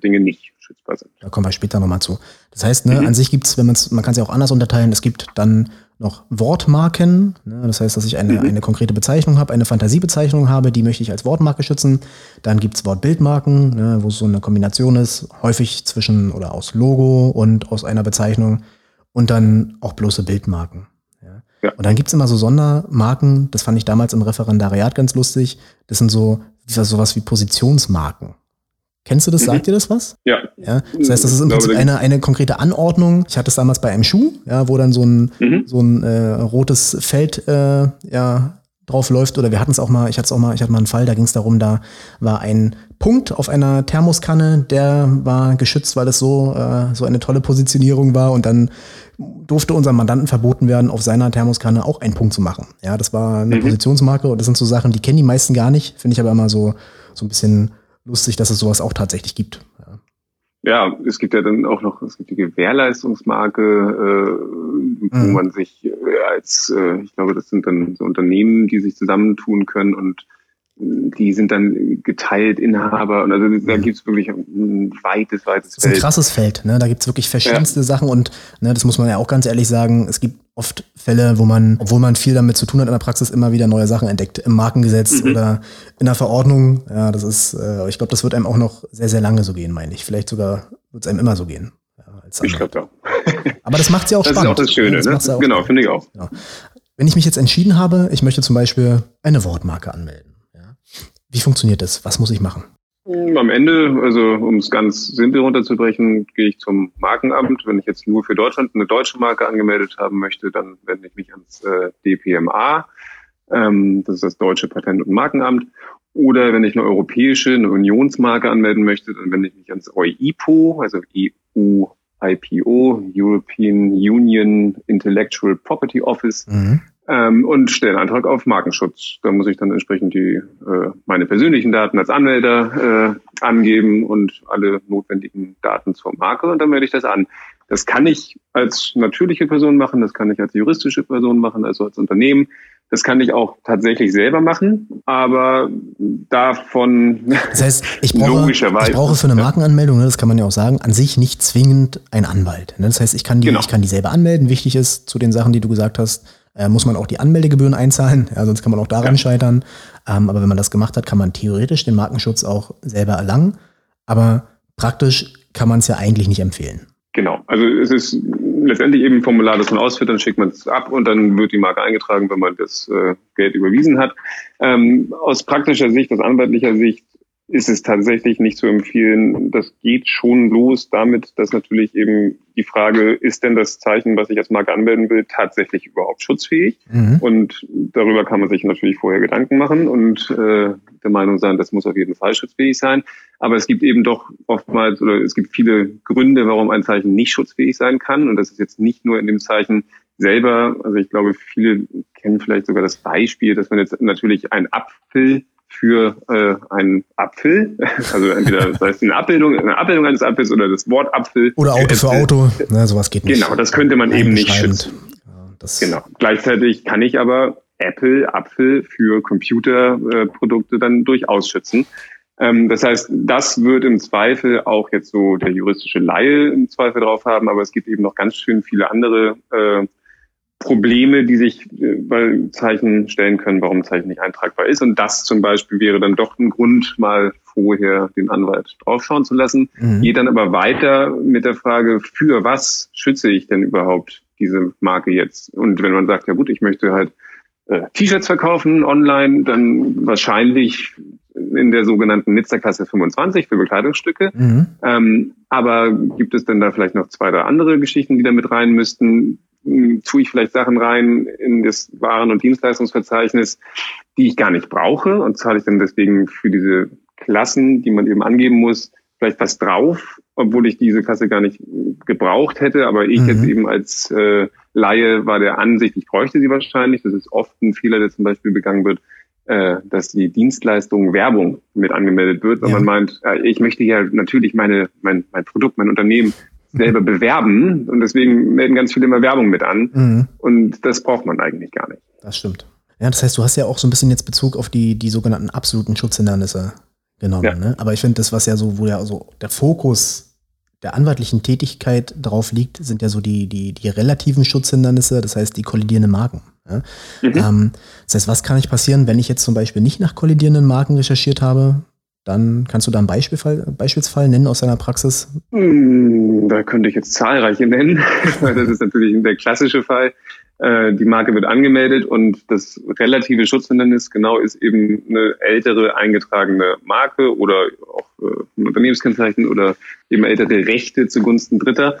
Speaker 2: Dinge nicht schützbar sind.
Speaker 1: Da kommen wir später nochmal zu. Das heißt, ne, mhm. an sich gibt's, wenn man's, man kann es ja auch anders unterteilen, es gibt dann noch Wortmarken. Ne? Das heißt, dass ich eine, mhm. eine konkrete Bezeichnung habe, eine Fantasiebezeichnung habe, die möchte ich als Wortmarke schützen. Dann gibt's Wortbildmarken, ne, wo es so eine Kombination ist, häufig zwischen oder aus Logo und aus einer Bezeichnung. Und dann auch bloße Bildmarken. Ja? Und dann gibt's immer so Sondermarken, das fand ich damals im Referendariat ganz lustig. Das sind so sowas wie Positionsmarken. Kennst du das? Sagt mhm. dir das was?
Speaker 2: Ja.
Speaker 1: ja. Das heißt, das ist im Prinzip eine, eine konkrete Anordnung. Ich hatte es damals bei einem Schuh, ja, wo dann so ein, mhm. so ein äh, rotes Feld äh, ja, drauf läuft. Oder wir hatten es auch mal, ich hatte es auch mal, ich hatte mal einen Fall, da ging es darum, da war ein Punkt auf einer Thermoskanne, der war geschützt, weil es so, äh, so eine tolle Positionierung war. Und dann durfte unserem Mandanten verboten werden, auf seiner Thermoskanne auch einen Punkt zu machen. Ja, das war eine mhm. Positionsmarke und das sind so Sachen, die kennen die meisten gar nicht. Finde ich aber immer so, so ein bisschen lustig, dass es sowas auch tatsächlich gibt.
Speaker 2: Ja. Ja, es gibt ja dann auch noch, es gibt die Gewährleistungsmarke, äh, wo mhm. man sich äh, als, äh, ich glaube, das sind dann so Unternehmen, die sich zusammentun können und die sind dann geteilt Inhaber und also da gibt es wirklich ein weites, weites Feld. Das
Speaker 1: ist ein krasses Feld, ne? Da gibt es wirklich verschiedenste ja. Sachen und ne, das muss man ja auch ganz ehrlich sagen, es gibt oft Fälle, wo man, obwohl man viel damit zu tun hat in der Praxis, immer wieder neue Sachen entdeckt. Im Markengesetz mhm. oder in der Verordnung. Ja, das ist, äh, ich glaube, das wird einem auch noch sehr, sehr lange so gehen, meine ich. Vielleicht sogar wird es einem immer so gehen.
Speaker 2: Ja, ich glaube auch.
Speaker 1: Aber das macht es ja auch
Speaker 2: das
Speaker 1: spannend.
Speaker 2: Das ist auch das Schöne, ne? genau, finde ich auch. Genau.
Speaker 1: Wenn ich mich jetzt entschieden habe, ich möchte zum Beispiel eine Wortmarke anmelden wie funktioniert das? Was muss ich machen?
Speaker 2: Am Ende, also um es ganz simpel runterzubrechen, gehe ich zum Markenamt. Wenn ich jetzt nur für Deutschland eine deutsche Marke angemeldet haben möchte, dann wende ich mich ans äh, DPMA. Ähm, das ist das Deutsche Patent- und Markenamt. Oder wenn ich eine europäische, eine Unionsmarke anmelden möchte, dann wende ich mich ans EUIPO, also EU IPO, European Union Intellectual Property Office. Mhm ähm, und stelle einen Antrag auf Markenschutz. Da muss ich dann entsprechend die äh, meine persönlichen Daten als Anmelder äh, angeben und alle notwendigen Daten zur Marke und dann melde ich das an. Das kann ich als natürliche Person machen, das kann ich als juristische Person machen, also als Unternehmen. Das kann ich auch tatsächlich selber machen, aber davon
Speaker 1: das heißt, ich brauche, logischerweise. Ich brauche für eine Markenanmeldung, ne, das kann man ja auch sagen, an sich nicht zwingend ein Anwalt. Ne? Das heißt, ich kann die, genau. ich kann die selber anmelden. Wichtig ist zu den Sachen, die du gesagt hast, äh, muss man auch die Anmeldegebühren einzahlen, ja, sonst kann man auch daran ja. scheitern. Ähm, aber wenn man das gemacht hat, kann man theoretisch den Markenschutz auch selber erlangen. Aber praktisch kann man es ja eigentlich nicht empfehlen.
Speaker 2: Genau, also es ist letztendlich eben ein Formular, das man ausführt, dann schickt man es ab und dann wird die Marke eingetragen, wenn man das äh, Geld überwiesen hat. Ähm, aus praktischer Sicht, aus anwaltlicher Sicht ist es tatsächlich nicht zu empfehlen. Das geht schon los damit, dass natürlich eben die Frage, ist denn das Zeichen, was ich als Marke anmelden will, tatsächlich überhaupt schutzfähig? Mhm. Und darüber kann man sich natürlich vorher Gedanken machen und äh, der Meinung sein, das muss auf jeden Fall schutzfähig sein. Aber es gibt eben doch oftmals oder es gibt viele Gründe, warum ein Zeichen nicht schutzfähig sein kann. Und das ist jetzt nicht nur in dem Zeichen selber. Also ich glaube, viele kennen vielleicht sogar das Beispiel, dass man jetzt natürlich ein Apfel für äh, einen Apfel, [laughs] also entweder das heißt eine Abbildung, eine Abbildung eines Apfels oder das Wort Apfel.
Speaker 1: Oder Auto für Auto, ne, sowas geht nicht.
Speaker 2: Genau, das könnte man eben nicht schützen. Ja, genau. Gleichzeitig kann ich aber Apple, Apfel für Computerprodukte äh, dann durchaus schützen. Ähm, das heißt, das wird im Zweifel auch jetzt so der juristische Laie im Zweifel drauf haben, aber es gibt eben noch ganz schön viele andere äh, Probleme, die sich äh, bei Zeichen stellen können, warum ein Zeichen nicht eintragbar ist. Und das zum Beispiel wäre dann doch ein Grund, mal vorher den Anwalt draufschauen zu lassen. Mhm. Geht dann aber weiter mit der Frage, für was schütze ich denn überhaupt diese Marke jetzt? Und wenn man sagt, ja gut, ich möchte halt äh, T-Shirts verkaufen online, dann wahrscheinlich in der sogenannten Nizza-Klasse 25 für Bekleidungsstücke. Mhm. Ähm, aber gibt es denn da vielleicht noch zwei oder andere Geschichten, die da mit rein müssten? Hm, tue ich vielleicht Sachen rein in das Waren- und Dienstleistungsverzeichnis, die ich gar nicht brauche und zahle ich dann deswegen für diese Klassen, die man eben angeben muss, vielleicht was drauf, obwohl ich diese Klasse gar nicht gebraucht hätte, aber ich mhm. jetzt eben als äh, Laie war der Ansicht, ich bräuchte sie wahrscheinlich. Das ist oft ein Fehler, der zum Beispiel begangen wird, äh, dass die Dienstleistung Werbung mit angemeldet wird, weil ja. man meint, äh, ich möchte ja natürlich meine, mein, mein Produkt, mein Unternehmen selber bewerben und deswegen melden ganz viele immer Werbung mit an mhm. und das braucht man eigentlich gar nicht.
Speaker 1: Das stimmt. Ja, das heißt, du hast ja auch so ein bisschen jetzt Bezug auf die, die sogenannten absoluten Schutzhindernisse genommen. Ja. Ne? Aber ich finde, das, was ja so, wo ja so der Fokus der anwaltlichen Tätigkeit drauf liegt, sind ja so die, die, die relativen Schutzhindernisse, das heißt die kollidierenden Marken. Ja? Mhm. Ähm, das heißt, was kann nicht passieren, wenn ich jetzt zum Beispiel nicht nach kollidierenden Marken recherchiert habe? Dann kannst du da einen Beispielfall, Beispielsfall nennen aus deiner Praxis?
Speaker 2: Hm, da könnte ich jetzt zahlreiche nennen. [laughs] das ist natürlich der klassische Fall. Äh, die Marke wird angemeldet und das relative Schutzhindernis genau ist eben eine ältere eingetragene Marke oder auch äh, ein Unternehmenskennzeichen oder eben ältere Rechte zugunsten Dritter.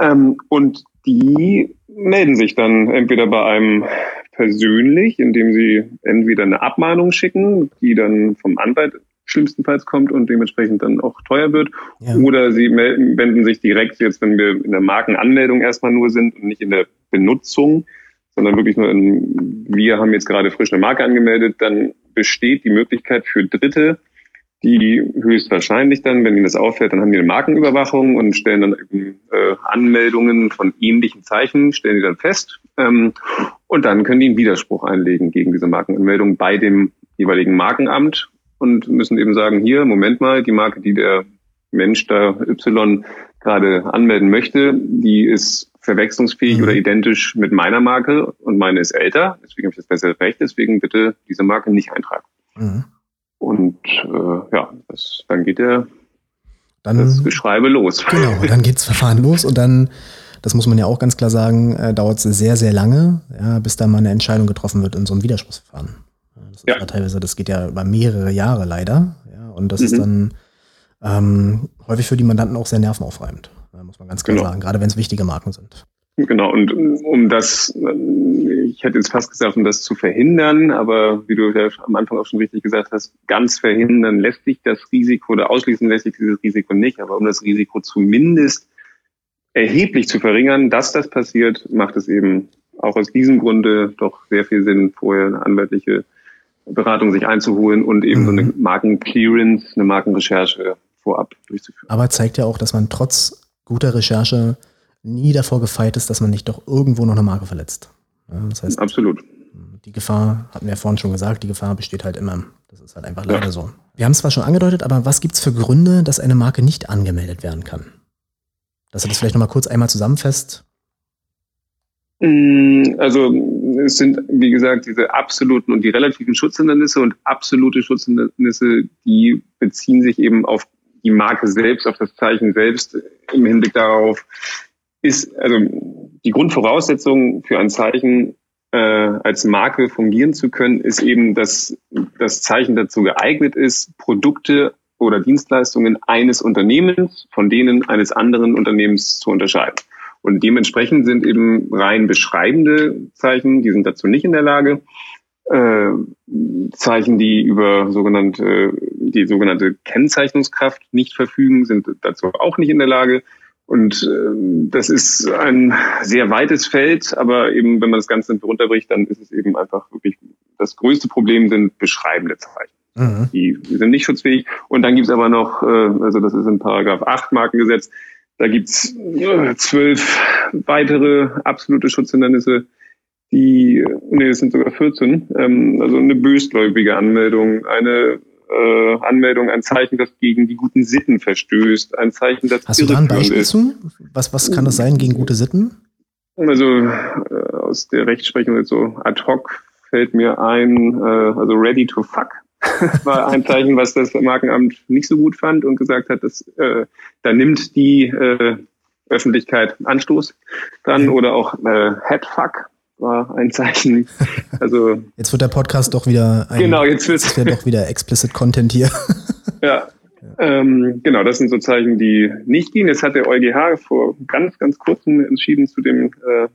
Speaker 2: Ähm, und die melden sich dann entweder bei einem persönlich, indem sie entweder eine Abmahnung schicken, die dann vom Anwalt schlimmstenfalls kommt und dementsprechend dann auch teuer wird. Ja. Oder sie melden, wenden sich direkt jetzt, wenn wir in der Markenanmeldung erstmal nur sind und nicht in der Benutzung, sondern wirklich nur in, wir haben jetzt gerade frisch eine Marke angemeldet, dann besteht die Möglichkeit für Dritte, die höchstwahrscheinlich dann, wenn ihnen das auffällt, dann haben die eine Markenüberwachung und stellen dann eben äh, Anmeldungen von ähnlichen Zeichen, stellen die dann fest. Ähm, und dann können die einen Widerspruch einlegen gegen diese Markenanmeldung bei dem jeweiligen Markenamt und müssen eben sagen, hier, Moment mal, die Marke, die der Mensch da Y gerade anmelden möchte, die ist verwechslungsfähig mhm. oder identisch mit meiner Marke und meine ist älter, deswegen habe ich das bessere Recht, deswegen bitte diese Marke nicht eintragen. Mhm. Und äh, ja, das, dann geht der dann, das Geschreibe los.
Speaker 1: Genau, dann geht das Verfahren [laughs] los und dann, das muss man ja auch ganz klar sagen, äh, dauert es sehr, sehr lange, ja, bis da mal eine Entscheidung getroffen wird in so einem Widerspruchsverfahren. Das ja. teilweise, das geht ja über mehrere Jahre leider. Ja, und das mhm. ist dann ähm, häufig für die Mandanten auch sehr nervenaufreibend, muss man ganz klar genau. sagen, gerade wenn es wichtige Marken sind.
Speaker 2: Genau, und um das, ich hätte jetzt fast gesagt, um das zu verhindern, aber wie du ja am Anfang auch schon richtig gesagt hast, ganz verhindern lässt sich das Risiko oder ausschließen lässt sich dieses Risiko nicht, aber um das Risiko zumindest erheblich zu verringern, dass das passiert, macht es eben auch aus diesem Grunde doch sehr viel Sinn, vorher eine anwaltliche Beratung sich einzuholen und eben mhm. so eine mhm. Markenclearance, eine Markenrecherche vorab durchzuführen.
Speaker 1: Aber zeigt ja auch, dass man trotz guter Recherche nie davor gefeit ist, dass man nicht doch irgendwo noch eine Marke verletzt.
Speaker 2: Das heißt, Absolut.
Speaker 1: Die Gefahr, hatten wir ja vorhin schon gesagt, die Gefahr besteht halt immer. Das ist halt einfach leider ja. so. Wir haben es zwar schon angedeutet, aber was gibt es für Gründe, dass eine Marke nicht angemeldet werden kann? Dass du das vielleicht nochmal kurz einmal zusammenfasst.
Speaker 2: Mm, also es sind, wie gesagt, diese absoluten und die relativen Schutzhindernisse und absolute Schutzhindernisse, die beziehen sich eben auf die Marke selbst, auf das Zeichen selbst im Hinblick darauf, ist, also die Grundvoraussetzung für ein Zeichen äh, als Marke fungieren zu können, ist eben, dass das Zeichen dazu geeignet ist, Produkte oder Dienstleistungen eines Unternehmens von denen eines anderen Unternehmens zu unterscheiden. Und dementsprechend sind eben rein beschreibende Zeichen, die sind dazu nicht in der Lage. Äh, Zeichen, die über sogenannte, die sogenannte Kennzeichnungskraft nicht verfügen, sind dazu auch nicht in der Lage. Und äh, das ist ein sehr weites Feld, aber eben, wenn man das Ganze runterbricht, dann ist es eben einfach wirklich, das größte Problem sind beschreibende Zeichen. Mhm. Die, sind nicht schutzfähig. Und dann gibt es aber noch, äh, also das ist in Paragraph 8 Markengesetz, da gibt's äh, zwölf weitere absolute Schutzhindernisse, die, nee, es sind sogar 14, ähm, also eine bösgläubige Anmeldung, eine äh, Anmeldung ein Zeichen, das gegen die guten Sitten verstößt, ein Zeichen, das
Speaker 1: Hast du da ein Beispiel ist. zu? Was, was kann das sein gegen gute Sitten?
Speaker 2: Also äh, aus der Rechtsprechung jetzt so ad hoc fällt mir ein, äh, also ready to fuck [laughs] war ein Zeichen, was das Markenamt nicht so gut fand und gesagt hat, dass äh, da nimmt die äh, Öffentlichkeit Anstoß dran oder auch äh, Headfuck war ein Zeichen. [laughs] Also
Speaker 1: jetzt wird der Podcast doch wieder
Speaker 2: ein, genau jetzt
Speaker 1: wird ja doch wieder explicit Content hier. [laughs]
Speaker 2: ja, ähm, genau, das sind so Zeichen, die nicht gehen. Jetzt hat der EuGH vor ganz ganz kurzem entschieden zu dem äh,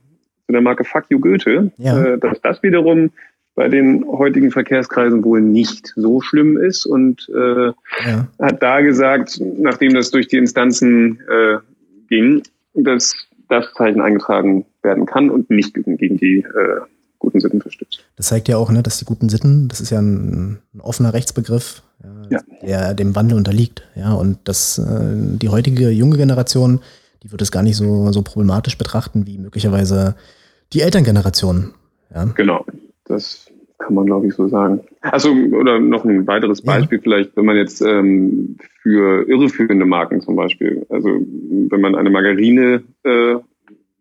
Speaker 2: zu der Marke Fuck You Goethe, ja. äh, dass das wiederum bei den heutigen Verkehrskreisen wohl nicht so schlimm ist und äh, ja. hat da gesagt, nachdem das durch die Instanzen äh, ging, dass das Zeichen eingetragen werden kann und nicht gegen die äh, guten Sitten verstößt.
Speaker 1: Das zeigt ja auch, ne, dass die guten Sitten, das ist ja ein, ein offener Rechtsbegriff, ja, der dem Wandel unterliegt. Ja, und dass äh, die heutige junge Generation, die wird es gar nicht so, so problematisch betrachten wie möglicherweise die Elterngeneration.
Speaker 2: Ja. Genau. Das kann man, glaube ich, so sagen. Also, oder noch ein weiteres Beispiel ja. vielleicht, wenn man jetzt ähm, für irreführende Marken zum Beispiel, also wenn man eine Margarine äh,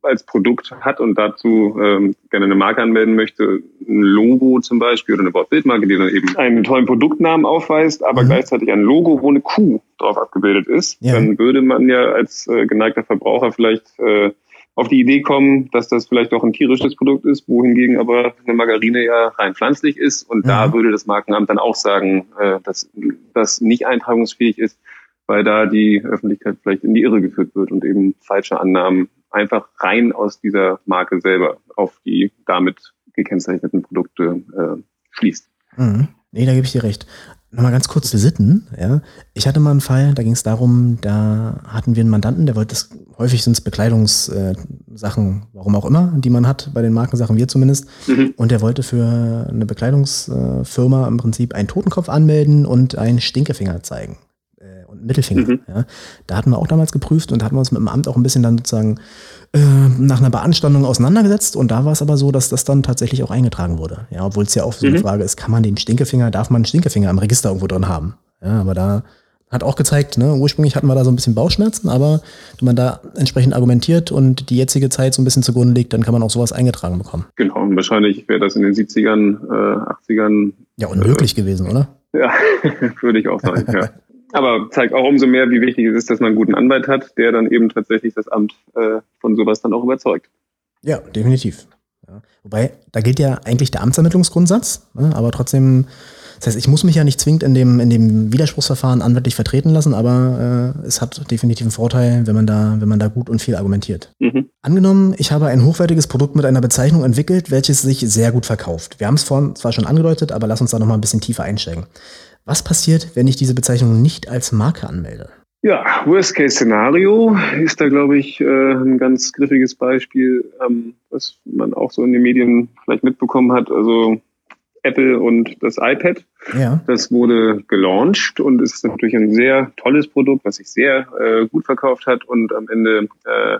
Speaker 2: als Produkt hat und dazu ähm, gerne eine Marke anmelden möchte, ein Logo zum Beispiel oder eine Wortbildmarke, die dann eben einen tollen Produktnamen aufweist, aber mhm. gleichzeitig ein Logo, wo eine Kuh drauf abgebildet ist, ja. dann würde man ja als äh, geneigter Verbraucher vielleicht äh, auf die Idee kommen, dass das vielleicht doch ein tierisches Produkt ist, wohingegen aber eine Margarine ja rein pflanzlich ist. Und mhm. da würde das Markenamt dann auch sagen, äh, dass das nicht eintragungsfähig ist, weil da die Öffentlichkeit vielleicht in die Irre geführt wird und eben falsche Annahmen einfach rein aus dieser Marke selber auf die damit gekennzeichneten Produkte äh, schließt.
Speaker 1: Mhm. Nee, da gebe ich dir recht. Nochmal ganz kurz die Sitten. Ja. Ich hatte mal einen Fall, da ging es darum, da hatten wir einen Mandanten, der wollte das, häufig sind es Bekleidungssachen, äh, warum auch immer, die man hat, bei den Markensachen, wir zumindest. Mhm. Und der wollte für eine Bekleidungsfirma äh, im Prinzip einen Totenkopf anmelden und einen Stinkefinger zeigen Mittelfinger. Mhm. Ja. Da hatten wir auch damals geprüft und da hatten wir uns mit dem Amt auch ein bisschen dann sozusagen äh, nach einer Beanstandung auseinandergesetzt und da war es aber so, dass das dann tatsächlich auch eingetragen wurde. Ja, obwohl es ja auch so eine mhm. Frage ist, kann man den Stinkefinger, darf man einen Stinkefinger im Register irgendwo drin haben? Ja, aber da hat auch gezeigt, ne, ursprünglich hatten wir da so ein bisschen Bauchschmerzen, aber wenn man da entsprechend argumentiert und die jetzige Zeit so ein bisschen zugrunde liegt, dann kann man auch sowas eingetragen bekommen.
Speaker 2: Genau, und wahrscheinlich wäre das in den 70ern, äh, 80ern.
Speaker 1: Ja, unmöglich äh, gewesen, oder?
Speaker 2: Ja, [laughs] würde ich auch sagen, ja. [laughs] Aber zeigt auch umso mehr, wie wichtig es ist, dass man einen guten Anwalt hat, der dann eben tatsächlich das Amt äh, von sowas dann auch überzeugt.
Speaker 1: Ja, definitiv. Ja. Wobei, da gilt ja eigentlich der Amtsermittlungsgrundsatz, ne? aber trotzdem, das heißt, ich muss mich ja nicht zwingend in dem, in dem Widerspruchsverfahren anwaltlich vertreten lassen, aber äh, es hat definitiv einen Vorteil, wenn man da, wenn man da gut und viel argumentiert. Mhm. Angenommen, ich habe ein hochwertiges Produkt mit einer Bezeichnung entwickelt, welches sich sehr gut verkauft. Wir haben es vorhin zwar schon angedeutet, aber lass uns da nochmal ein bisschen tiefer einsteigen. Was passiert, wenn ich diese Bezeichnung nicht als Marke anmelde?
Speaker 2: Ja, Worst-Case-Szenario ist da, glaube ich, äh, ein ganz griffiges Beispiel, ähm, was man auch so in den Medien vielleicht mitbekommen hat. Also Apple und das iPad. Ja. Das wurde gelauncht und ist natürlich ein sehr tolles Produkt, was sich sehr äh, gut verkauft hat. Und am Ende äh,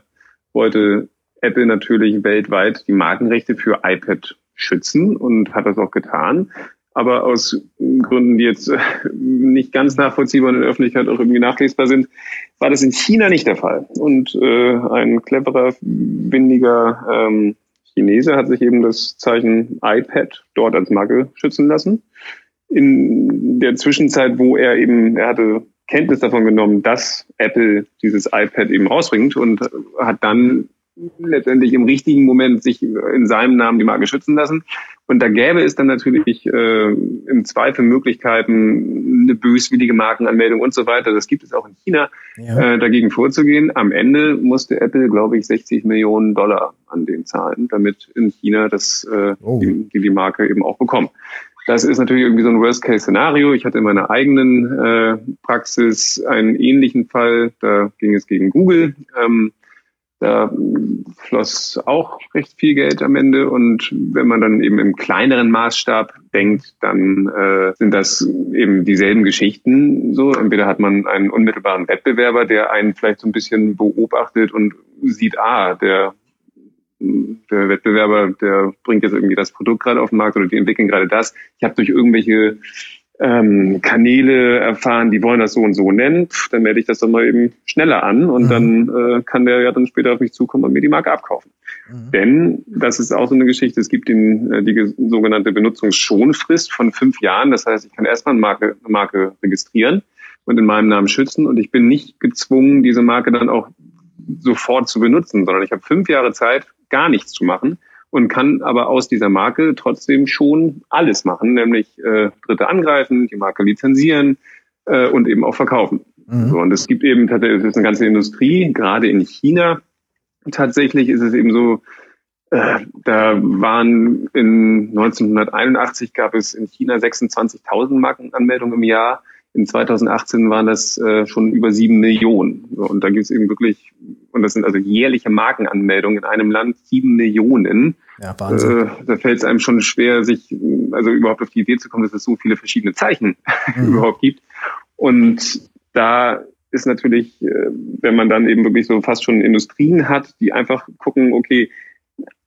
Speaker 2: wollte Apple natürlich weltweit die Markenrechte für iPad schützen und hat das auch getan aber aus Gründen, die jetzt äh, nicht ganz nachvollziehbar in der Öffentlichkeit auch irgendwie nachlesbar sind, war das in China nicht der Fall. Und äh, ein cleverer, windiger ähm, Chinese hat sich eben das Zeichen iPad dort als Marke schützen lassen. In der Zwischenzeit, wo er eben, er hatte Kenntnis davon genommen, dass Apple dieses iPad eben rausbringt und hat dann letztendlich im richtigen Moment sich in seinem Namen die Marke schützen lassen. Und da gäbe es dann natürlich äh, im Zweifel Möglichkeiten, eine böswillige Markenanmeldung und so weiter. Das gibt es auch in China, ja. äh, dagegen vorzugehen. Am Ende musste Apple, glaube ich, 60 Millionen Dollar an den zahlen, damit in China das äh, oh. die, die Marke eben auch bekommen. Das ist natürlich irgendwie so ein Worst-Case-Szenario. Ich hatte in meiner eigenen äh, Praxis einen ähnlichen Fall. Da ging es gegen Google. Ähm, da floss auch recht viel Geld am Ende. Und wenn man dann eben im kleineren Maßstab denkt, dann äh, sind das eben dieselben Geschichten. So, entweder hat man einen unmittelbaren Wettbewerber, der einen vielleicht so ein bisschen beobachtet und sieht, ah, der der Wettbewerber, der bringt jetzt irgendwie das Produkt gerade auf den Markt oder die entwickeln gerade das. Ich habe durch irgendwelche ähm, Kanäle erfahren, die wollen das so und so nennen, Pff, dann melde ich das doch mal eben schneller an und mhm. dann äh, kann der ja dann später auf mich zukommen und mir die Marke abkaufen. Mhm. Denn das ist auch so eine Geschichte, es gibt den, äh, die sogenannte Benutzungsschonfrist von fünf Jahren. Das heißt, ich kann erstmal eine Marke, eine Marke registrieren und in meinem Namen schützen und ich bin nicht gezwungen, diese Marke dann auch sofort zu benutzen, sondern ich habe fünf Jahre Zeit, gar nichts zu machen und kann aber aus dieser Marke trotzdem schon alles machen, nämlich äh, Dritte angreifen, die Marke lizenzieren äh, und eben auch verkaufen. Mhm. So, und es gibt eben tatsächlich, eine ganze Industrie, gerade in China. Tatsächlich ist es eben so, äh, da waren in 1981 gab es in China 26.000 Markenanmeldungen im Jahr. In 2018 waren das äh, schon über sieben Millionen. Und da gibt es eben wirklich, und das sind also jährliche Markenanmeldungen in einem Land, sieben Millionen. Ja, Wahnsinn. Äh, da fällt es einem schon schwer, sich also überhaupt auf die Idee zu kommen, dass es so viele verschiedene Zeichen [laughs] mhm. überhaupt gibt. Und da ist natürlich, äh, wenn man dann eben wirklich so fast schon Industrien hat, die einfach gucken, okay,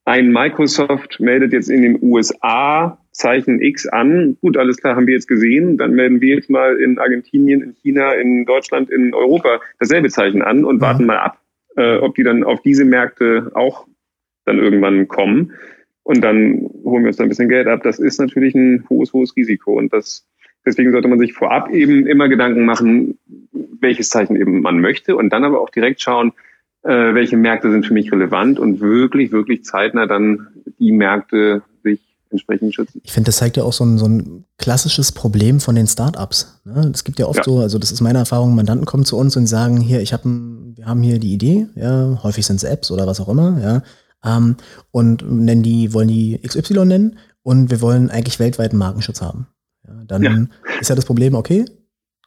Speaker 2: ein Microsoft meldet jetzt in den USA Zeichen X an. Gut, alles klar, haben wir jetzt gesehen. Dann melden wir jetzt mal in Argentinien, in China, in Deutschland, in Europa dasselbe Zeichen an und ja. warten mal ab, äh, ob die dann auf diese Märkte auch dann irgendwann kommen. Und dann holen wir uns da ein bisschen Geld ab. Das ist natürlich ein hohes, hohes Risiko. Und das, deswegen sollte man sich vorab eben immer Gedanken machen, welches Zeichen eben man möchte und dann aber auch direkt schauen, äh, welche Märkte sind für mich relevant und wirklich, wirklich zeitnah dann die Märkte sich entsprechend schützen.
Speaker 1: Ich finde, das zeigt ja auch so ein, so ein klassisches Problem von den Startups. Ne? Es gibt ja oft ja. so, also das ist meine Erfahrung, Mandanten kommen zu uns und sagen, hier, ich habe, wir haben hier die Idee, ja, häufig sind es Apps oder was auch immer, ja, ähm, und nennen die, wollen die XY nennen und wir wollen eigentlich weltweiten Markenschutz haben. Ja, dann ja. ist ja das Problem, okay,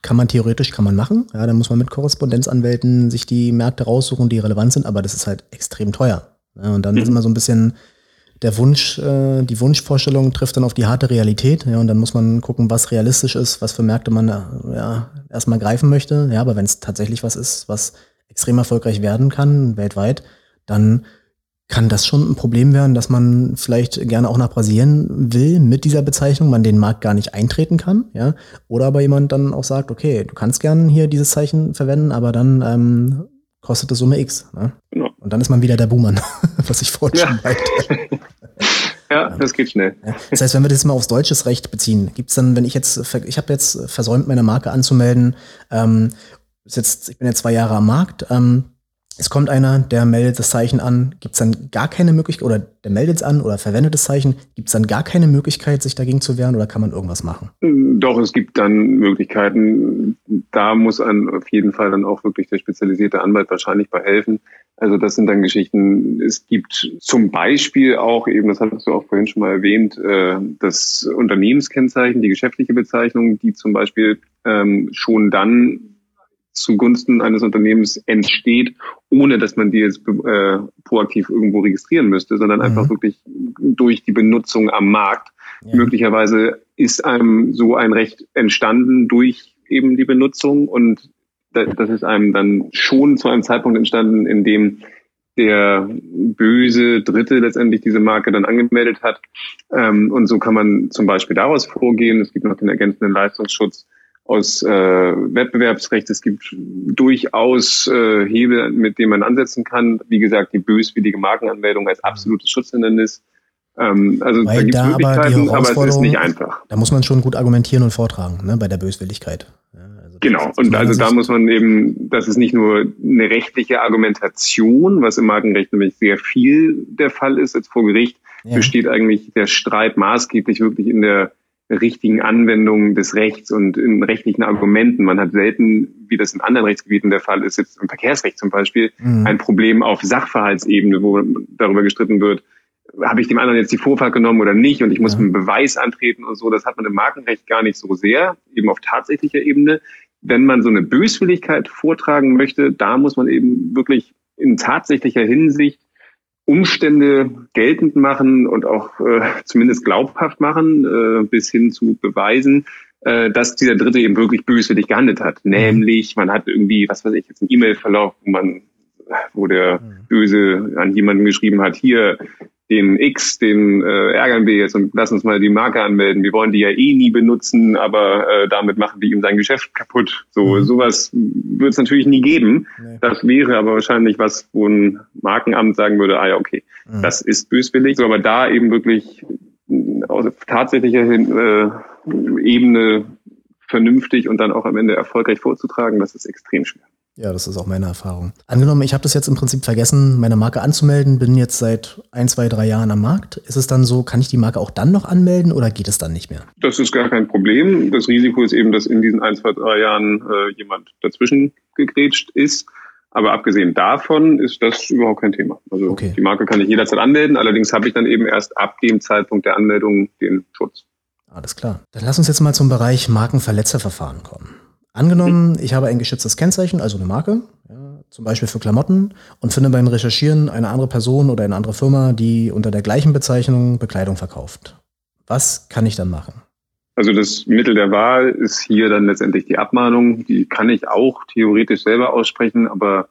Speaker 1: kann man theoretisch, kann man machen. Ja, dann muss man mit Korrespondenzanwälten sich die Märkte raussuchen, die relevant sind, aber das ist halt extrem teuer. Ja, und dann mhm. ist immer so ein bisschen der Wunsch, äh, die Wunschvorstellung trifft dann auf die harte Realität. Ja, und dann muss man gucken, was realistisch ist, was für Märkte man äh, ja, erstmal greifen möchte. Ja, aber wenn es tatsächlich was ist, was extrem erfolgreich werden kann, weltweit, dann kann das schon ein Problem werden, dass man vielleicht gerne auch nach Brasilien will mit dieser Bezeichnung, man den Markt gar nicht eintreten kann, ja. Oder aber jemand dann auch sagt, okay, du kannst gern hier dieses Zeichen verwenden, aber dann ähm, kostet es Summe X. Ne? Genau. Und dann ist man wieder der Buhmann, [laughs] was ich vorhin ja. schon meinte. [laughs]
Speaker 2: Ja, das geht schnell.
Speaker 1: Das heißt, wenn wir das mal aufs deutsches Recht beziehen, gibt es dann, wenn ich jetzt, ich habe jetzt versäumt, meine Marke anzumelden, ähm, jetzt, ich bin jetzt zwei Jahre am Markt, ähm, es kommt einer, der meldet das Zeichen an, gibt es dann gar keine Möglichkeit, oder der meldet es an oder verwendet das Zeichen, gibt es dann gar keine Möglichkeit, sich dagegen zu wehren oder kann man irgendwas machen?
Speaker 2: Doch, es gibt dann Möglichkeiten. Da muss an auf jeden Fall dann auch wirklich der spezialisierte Anwalt wahrscheinlich bei helfen. Also das sind dann Geschichten. Es gibt zum Beispiel auch eben, das hattest du auch vorhin schon mal erwähnt, äh, das Unternehmenskennzeichen, die geschäftliche Bezeichnung, die zum Beispiel ähm, schon dann zugunsten eines Unternehmens entsteht, ohne dass man die jetzt äh, proaktiv irgendwo registrieren müsste, sondern mhm. einfach wirklich durch die Benutzung am Markt. Ja. Möglicherweise ist einem so ein Recht entstanden durch eben die Benutzung und das ist einem dann schon zu einem Zeitpunkt entstanden, in dem der böse Dritte letztendlich diese Marke dann angemeldet hat. Ähm, und so kann man zum Beispiel daraus vorgehen. Es gibt noch den ergänzenden Leistungsschutz aus äh, Wettbewerbsrecht. Es gibt durchaus äh, Hebel, mit denen man ansetzen kann. Wie gesagt, die böswillige Markenanmeldung als absolutes Schutzhindernis. Ähm, also
Speaker 1: Weil da gibt es Möglichkeiten, aber, aber, es ist nicht einfach. Da muss man schon gut argumentieren und vortragen, ne, bei der Böswilligkeit.
Speaker 2: Ja, also genau, und also da muss man eben, das ist nicht nur eine rechtliche Argumentation, was im Markenrecht nämlich sehr viel der Fall ist als vor Gericht, ja. besteht eigentlich der Streit maßgeblich wirklich in der richtigen Anwendung des Rechts und in rechtlichen Argumenten. Man hat selten, wie das in anderen Rechtsgebieten der Fall ist, jetzt im Verkehrsrecht zum Beispiel, mhm. ein Problem auf Sachverhaltsebene, wo darüber gestritten wird, habe ich dem anderen jetzt die Vorfahrt genommen oder nicht und ich muss ja. einen Beweis antreten und so. Das hat man im Markenrecht gar nicht so sehr, eben auf tatsächlicher Ebene. Wenn man so eine Böswilligkeit vortragen möchte, da muss man eben wirklich in tatsächlicher Hinsicht Umstände geltend machen und auch äh, zumindest glaubhaft machen, äh, bis hin zu beweisen, äh, dass dieser Dritte eben wirklich böswillig gehandelt hat. Mhm. Nämlich, man hat irgendwie, was weiß ich, jetzt einen E-Mail-Verlauf, wo man, wo der mhm. Böse an jemanden geschrieben hat, hier, den X, den äh, ärgern wir jetzt und lass uns mal die Marke anmelden. Wir wollen die ja eh nie benutzen, aber äh, damit machen wir ihm sein Geschäft kaputt. So mhm. sowas wird es natürlich nie geben. Nee. Das wäre aber wahrscheinlich was, wo ein Markenamt sagen würde, ah ja, okay, mhm. das ist böswillig. So, aber da eben wirklich aus tatsächlicher äh, Ebene vernünftig und dann auch am Ende erfolgreich vorzutragen, das ist extrem schwer.
Speaker 1: Ja, das ist auch meine Erfahrung. Angenommen, ich habe das jetzt im Prinzip vergessen, meine Marke anzumelden, bin jetzt seit ein, zwei, drei Jahren am Markt. Ist es dann so, kann ich die Marke auch dann noch anmelden oder geht es dann nicht mehr?
Speaker 2: Das ist gar kein Problem. Das Risiko ist eben, dass in diesen ein, zwei, drei Jahren äh, jemand dazwischen gegrätscht ist. Aber abgesehen davon ist das überhaupt kein Thema. Also okay. die Marke kann ich jederzeit anmelden, allerdings habe ich dann eben erst ab dem Zeitpunkt der Anmeldung den Schutz.
Speaker 1: Alles klar. Dann lass uns jetzt mal zum Bereich Markenverletzerverfahren kommen. Angenommen, ich habe ein geschütztes Kennzeichen, also eine Marke, ja, zum Beispiel für Klamotten, und finde beim Recherchieren eine andere Person oder eine andere Firma, die unter der gleichen Bezeichnung Bekleidung verkauft. Was kann ich dann machen?
Speaker 2: Also das Mittel der Wahl ist hier dann letztendlich die Abmahnung. Die kann ich auch theoretisch selber aussprechen, aber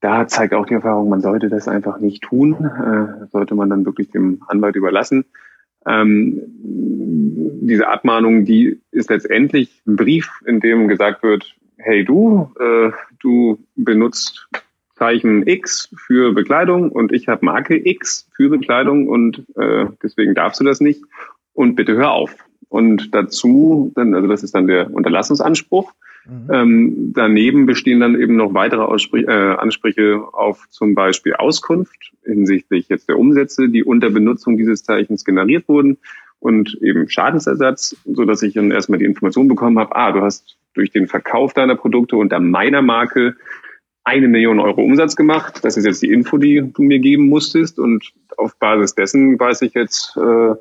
Speaker 2: da zeigt auch die Erfahrung, man sollte das einfach nicht tun. Äh, sollte man dann wirklich dem Anwalt überlassen. Ähm, diese Abmahnung, die ist letztendlich ein Brief, in dem gesagt wird, hey du, äh, du benutzt Zeichen X für Bekleidung und ich habe Marke X für Bekleidung und äh, deswegen darfst du das nicht und bitte hör auf. Und dazu, dann, also das ist dann der Unterlassungsanspruch. Mhm. Ähm, daneben bestehen dann eben noch weitere Ausspr äh, Ansprüche auf zum Beispiel Auskunft hinsichtlich jetzt der Umsätze, die unter Benutzung dieses Zeichens generiert wurden und eben Schadensersatz, so dass ich dann erstmal die Information bekommen habe, ah, du hast durch den Verkauf deiner Produkte unter meiner Marke eine Million Euro Umsatz gemacht. Das ist jetzt die Info, die du mir geben musstest. Und auf Basis dessen weiß ich jetzt, äh,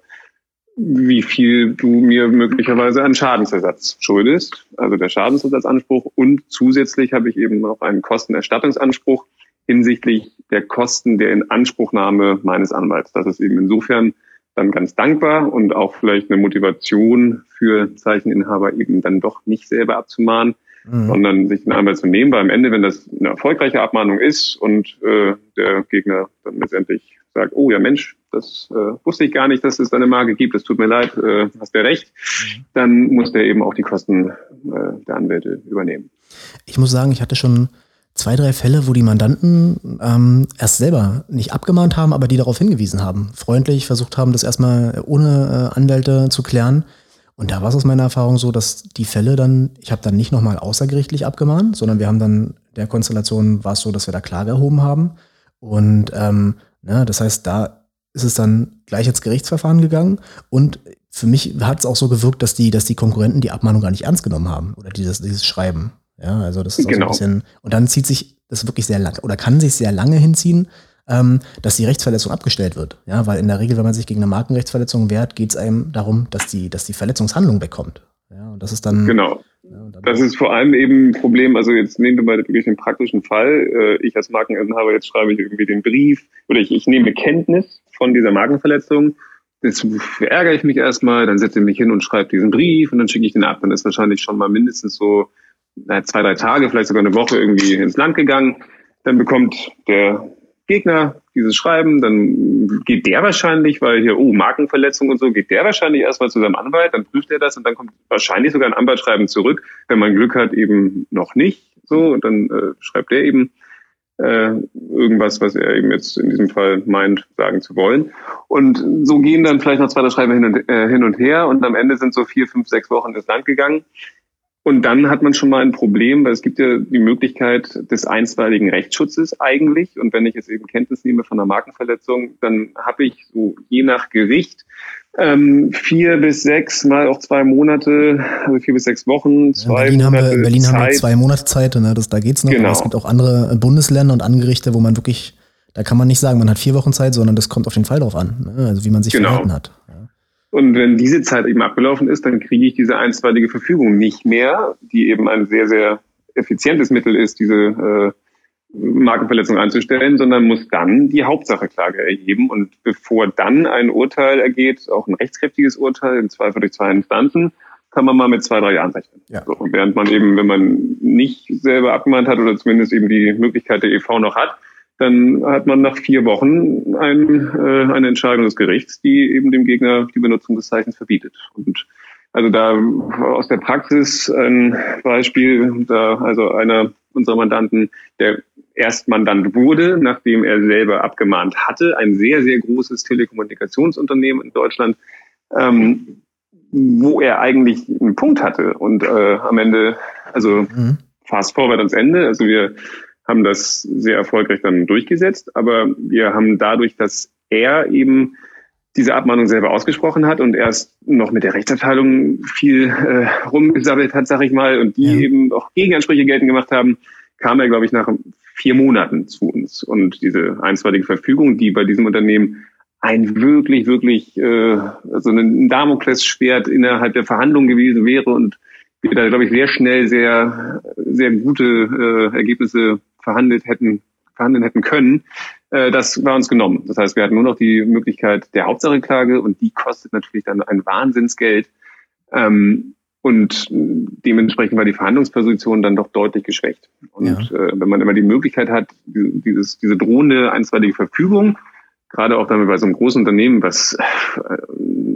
Speaker 2: wie viel du mir möglicherweise an Schadensersatz schuldest, also der Schadensersatzanspruch. Und zusätzlich habe ich eben noch einen Kostenerstattungsanspruch hinsichtlich der Kosten der Inanspruchnahme meines Anwalts. Das ist eben insofern dann ganz dankbar und auch vielleicht eine Motivation für Zeicheninhaber eben dann doch nicht selber abzumahnen, mhm. sondern sich einen Anwalt zu nehmen, weil am Ende, wenn das eine erfolgreiche Abmahnung ist und äh, der Gegner dann letztendlich sagt, oh ja Mensch, das äh, wusste ich gar nicht, dass es eine Marke gibt, das tut mir leid, äh, hast du recht, mhm. dann muss der eben auch die Kosten äh, der Anwälte übernehmen.
Speaker 1: Ich muss sagen, ich hatte schon zwei, drei Fälle, wo die Mandanten ähm, erst selber nicht abgemahnt haben, aber die darauf hingewiesen haben, freundlich versucht haben, das erstmal ohne äh, Anwälte zu klären. Und da war es aus meiner Erfahrung so, dass die Fälle dann, ich habe dann nicht nochmal außergerichtlich abgemahnt, sondern wir haben dann der Konstellation war es so, dass wir da Klage erhoben haben. Und ähm, ne, das heißt, da ist es dann gleich ins Gerichtsverfahren gegangen und für mich hat es auch so gewirkt, dass die, dass die Konkurrenten die Abmahnung gar nicht ernst genommen haben oder dieses, dieses Schreiben. Ja, also das ist genau. so ein bisschen, und dann zieht sich das wirklich sehr lang oder kann sich sehr lange hinziehen, ähm, dass die Rechtsverletzung abgestellt wird. Ja, weil in der Regel, wenn man sich gegen eine Markenrechtsverletzung wehrt, geht es einem darum, dass die, dass die Verletzungshandlung wegkommt. Ja, und das ist dann.
Speaker 2: Genau. Ja, das ist vor allem eben ein Problem, also jetzt nehmen wir mal wirklich den praktischen Fall. Äh, ich als Markeninhaber, jetzt schreibe ich irgendwie den Brief oder ich, ich nehme Kenntnis von dieser Markenverletzung. Jetzt ärgere ich mich erstmal, dann setze ich mich hin und schreibe diesen Brief und dann schicke ich den ab. Dann ist wahrscheinlich schon mal mindestens so zwei, drei Tage, vielleicht sogar eine Woche irgendwie ins Land gegangen. Dann bekommt der Gegner dieses Schreiben, dann geht der wahrscheinlich, weil hier, oh, Markenverletzung und so, geht der wahrscheinlich erstmal zu seinem Anwalt, dann prüft er das und dann kommt wahrscheinlich sogar ein Anwaltsschreiben zurück. Wenn man Glück hat, eben noch nicht so, und dann äh, schreibt er eben äh, irgendwas, was er eben jetzt in diesem Fall meint, sagen zu wollen. Und so gehen dann vielleicht noch zwei, drei Schreiben hin und, äh, hin und her und am Ende sind so vier, fünf, sechs Wochen ins Land gegangen. Und dann hat man schon mal ein Problem, weil es gibt ja die Möglichkeit des einstweiligen Rechtsschutzes eigentlich. Und wenn ich jetzt eben Kenntnis nehme von einer Markenverletzung, dann habe ich so je nach Gericht ähm, vier bis sechs, mal auch zwei Monate, also vier bis sechs Wochen,
Speaker 1: zwei ja, Berlin Monate haben wir, Berlin Zeit. haben wir zwei Monate Zeit, ne? das, da geht's noch. Genau. es gibt auch andere Bundesländer und Angerichte, wo man wirklich, da kann man nicht sagen, man hat vier Wochen Zeit, sondern das kommt auf den Fall drauf an, ne? also wie man sich genau. verhalten hat.
Speaker 2: Und wenn diese Zeit eben abgelaufen ist, dann kriege ich diese einstweilige Verfügung nicht mehr, die eben ein sehr, sehr effizientes Mittel ist, diese äh, Markenverletzung einzustellen, sondern muss dann die Hauptsacheklage erheben. Und bevor dann ein Urteil ergeht, auch ein rechtskräftiges Urteil, im Zweifel durch zwei Instanzen, kann man mal mit zwei, drei Jahren rechnen. Ja. So, während man eben, wenn man nicht selber abgemahnt hat oder zumindest eben die Möglichkeit der EV noch hat, dann hat man nach vier Wochen ein, äh, eine Entscheidung des Gerichts, die eben dem Gegner die Benutzung des Zeichens verbietet. Und also da aus der Praxis ein Beispiel, da also einer unserer Mandanten, der erst Mandant wurde, nachdem er selber abgemahnt hatte, ein sehr, sehr großes Telekommunikationsunternehmen in Deutschland, ähm, wo er eigentlich einen Punkt hatte und äh, am Ende, also mhm. fast forward ans Ende, also wir haben das sehr erfolgreich dann durchgesetzt, aber wir haben dadurch, dass er eben diese Abmahnung selber ausgesprochen hat und erst noch mit der Rechtsabteilung viel äh, rumgesabbelt hat, sag ich mal, und die ja. eben auch Gegenansprüche geltend gemacht haben, kam er, glaube ich, nach vier Monaten zu uns. Und diese einstweilige Verfügung, die bei diesem Unternehmen ein wirklich, wirklich äh, so ein Damoklesschwert innerhalb der Verhandlungen gewesen wäre und wir da, glaube ich, sehr schnell sehr, sehr gute äh, Ergebnisse verhandelt hätten, verhandeln hätten können, äh, das war uns genommen. Das heißt, wir hatten nur noch die Möglichkeit der Hauptsacheklage und die kostet natürlich dann ein Wahnsinnsgeld. Ähm, und dementsprechend war die Verhandlungsposition dann doch deutlich geschwächt. Und ja. äh, wenn man immer die Möglichkeit hat, dieses, diese drohende einstweilige Verfügung, gerade auch damit bei so einem großen Unternehmen, was äh,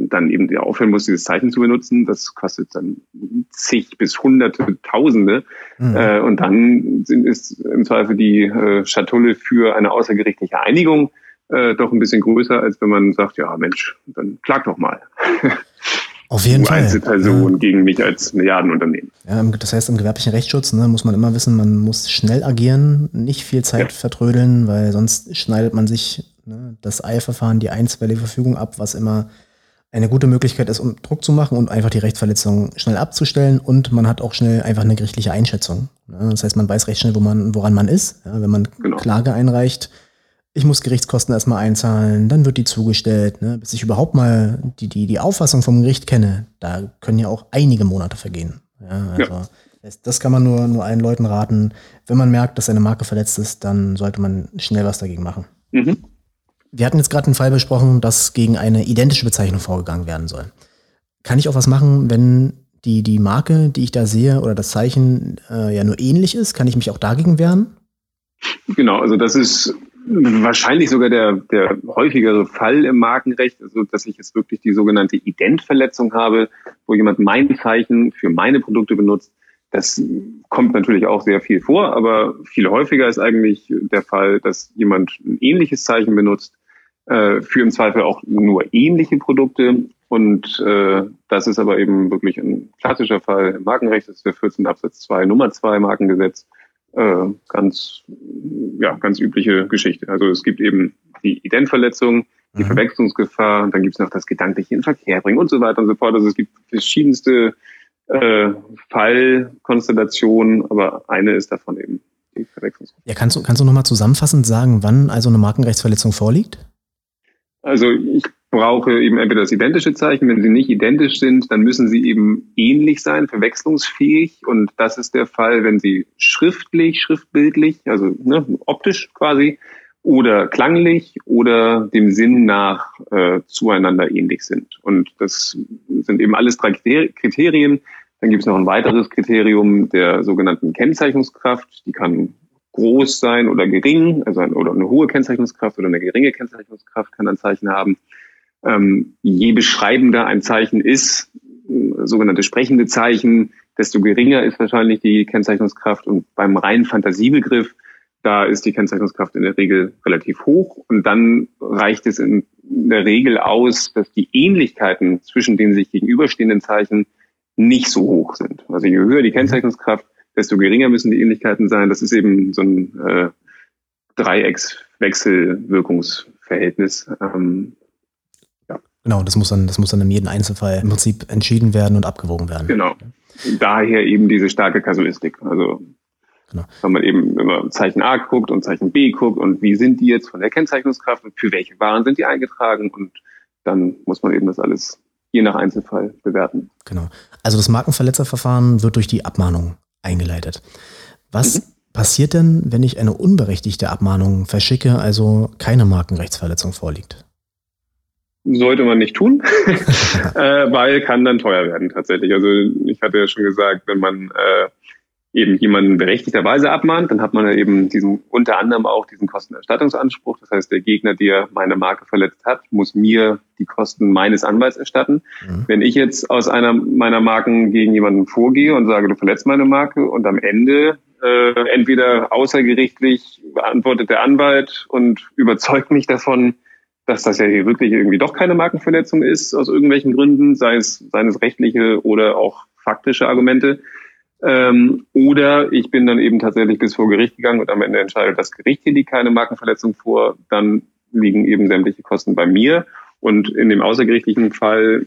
Speaker 2: dann eben aufhören muss, dieses Zeichen zu benutzen, das kostet dann zig bis hunderte, tausende. Mhm. Äh, und dann sind, ist im Zweifel die äh, Schatulle für eine außergerichtliche Einigung äh, doch ein bisschen größer, als wenn man sagt, ja Mensch, dann klag doch mal. [laughs]
Speaker 1: Auf jeden Fall.
Speaker 2: Einzelperson ja. gegen mich als Milliardenunternehmen.
Speaker 1: Ja, das heißt, im gewerblichen Rechtsschutz ne, muss man immer wissen, man muss schnell agieren, nicht viel Zeit ja. vertrödeln, weil sonst schneidet man sich ne, das Eilverfahren, die einstweilige Verfügung ab, was immer eine gute Möglichkeit ist, um Druck zu machen und einfach die Rechtsverletzung schnell abzustellen und man hat auch schnell einfach eine gerichtliche Einschätzung. Ne? Das heißt, man weiß recht schnell, wo man, woran man ist. Ja, wenn man genau. Klage einreicht, ich muss Gerichtskosten erstmal einzahlen, dann wird die zugestellt, ne? bis ich überhaupt mal die, die, die Auffassung vom Gericht kenne, da können ja auch einige Monate vergehen. Ja, also ja. Das, das kann man nur, nur allen Leuten raten. Wenn man merkt, dass eine Marke verletzt ist, dann sollte man schnell was dagegen machen. Mhm. Wir hatten jetzt gerade einen Fall besprochen, dass gegen eine identische Bezeichnung vorgegangen werden soll. Kann ich auch was machen, wenn die, die Marke, die ich da sehe oder das Zeichen äh, ja nur ähnlich ist? Kann ich mich auch dagegen wehren?
Speaker 2: Genau, also das ist wahrscheinlich sogar der, der häufigere Fall im Markenrecht, also dass ich jetzt wirklich die sogenannte Identverletzung habe, wo jemand mein Zeichen für meine Produkte benutzt. Das kommt natürlich auch sehr viel vor, aber viel häufiger ist eigentlich der Fall, dass jemand ein ähnliches Zeichen benutzt, äh, für im Zweifel auch nur ähnliche Produkte. Und äh, das ist aber eben wirklich ein klassischer Fall im Markenrecht. Das ist der 14 Absatz 2 Nummer 2 Markengesetz. Äh, ganz, ja, ganz übliche Geschichte. Also es gibt eben die Identverletzung, die mhm. Verwechslungsgefahr, und dann gibt es noch das gedankliche in Verkehr bringen und so weiter und so fort. Also es gibt verschiedenste äh, Fallkonstellationen, aber eine ist davon eben die Verwechslungsgefahr.
Speaker 1: Ja, kannst du, kannst du nochmal zusammenfassend sagen, wann also eine Markenrechtsverletzung vorliegt?
Speaker 2: Also ich brauche eben entweder das identische Zeichen. Wenn sie nicht identisch sind, dann müssen sie eben ähnlich sein, verwechslungsfähig. Und das ist der Fall, wenn sie schriftlich, schriftbildlich, also ne, optisch quasi, oder klanglich oder dem Sinn nach äh, zueinander ähnlich sind. Und das sind eben alles drei Kriterien. Dann gibt es noch ein weiteres Kriterium der sogenannten Kennzeichnungskraft. Die kann groß sein oder gering, also ein, oder eine hohe Kennzeichnungskraft oder eine geringe Kennzeichnungskraft kann ein Zeichen haben. Ähm, je beschreibender ein Zeichen ist, äh, sogenannte sprechende Zeichen, desto geringer ist wahrscheinlich die Kennzeichnungskraft. Und beim reinen Fantasiebegriff, da ist die Kennzeichnungskraft in der Regel relativ hoch. Und dann reicht es in der Regel aus, dass die Ähnlichkeiten zwischen den sich gegenüberstehenden Zeichen nicht so hoch sind. Also je höher die Kennzeichnungskraft, desto geringer müssen die Ähnlichkeiten sein. Das ist eben so ein äh, Dreieckswechselwirkungsverhältnis. Ähm,
Speaker 1: ja. Genau, das muss dann, das muss dann in jedem Einzelfall im Prinzip entschieden werden und abgewogen werden.
Speaker 2: Genau. Daher eben diese starke Kasuistik. Also Genau. Wenn man eben immer Zeichen A guckt und Zeichen B guckt und wie sind die jetzt von der Kennzeichnungskraft und für welche Waren sind die eingetragen und dann muss man eben das alles je nach Einzelfall bewerten.
Speaker 1: Genau. Also das Markenverletzerverfahren wird durch die Abmahnung eingeleitet. Was mhm. passiert denn, wenn ich eine unberechtigte Abmahnung verschicke, also keine Markenrechtsverletzung vorliegt?
Speaker 2: Sollte man nicht tun, [laughs] äh, weil kann dann teuer werden tatsächlich. Also ich hatte ja schon gesagt, wenn man äh, eben jemanden berechtigterweise abmahnt, dann hat man ja eben diesen unter anderem auch diesen Kostenerstattungsanspruch. Das heißt, der Gegner, der meine Marke verletzt hat, muss mir die Kosten meines Anwalts erstatten. Mhm. Wenn ich jetzt aus einer meiner Marken gegen jemanden vorgehe und sage, du verletzt meine Marke und am Ende äh, entweder außergerichtlich beantwortet der Anwalt und überzeugt mich davon, dass das ja hier wirklich irgendwie doch keine Markenverletzung ist, aus irgendwelchen Gründen, sei es seines rechtliche oder auch faktische Argumente, ähm, oder ich bin dann eben tatsächlich bis vor Gericht gegangen und am Ende entscheidet das Gericht, hier liegt keine Markenverletzung vor, dann liegen eben sämtliche Kosten bei mir. Und in dem außergerichtlichen Fall,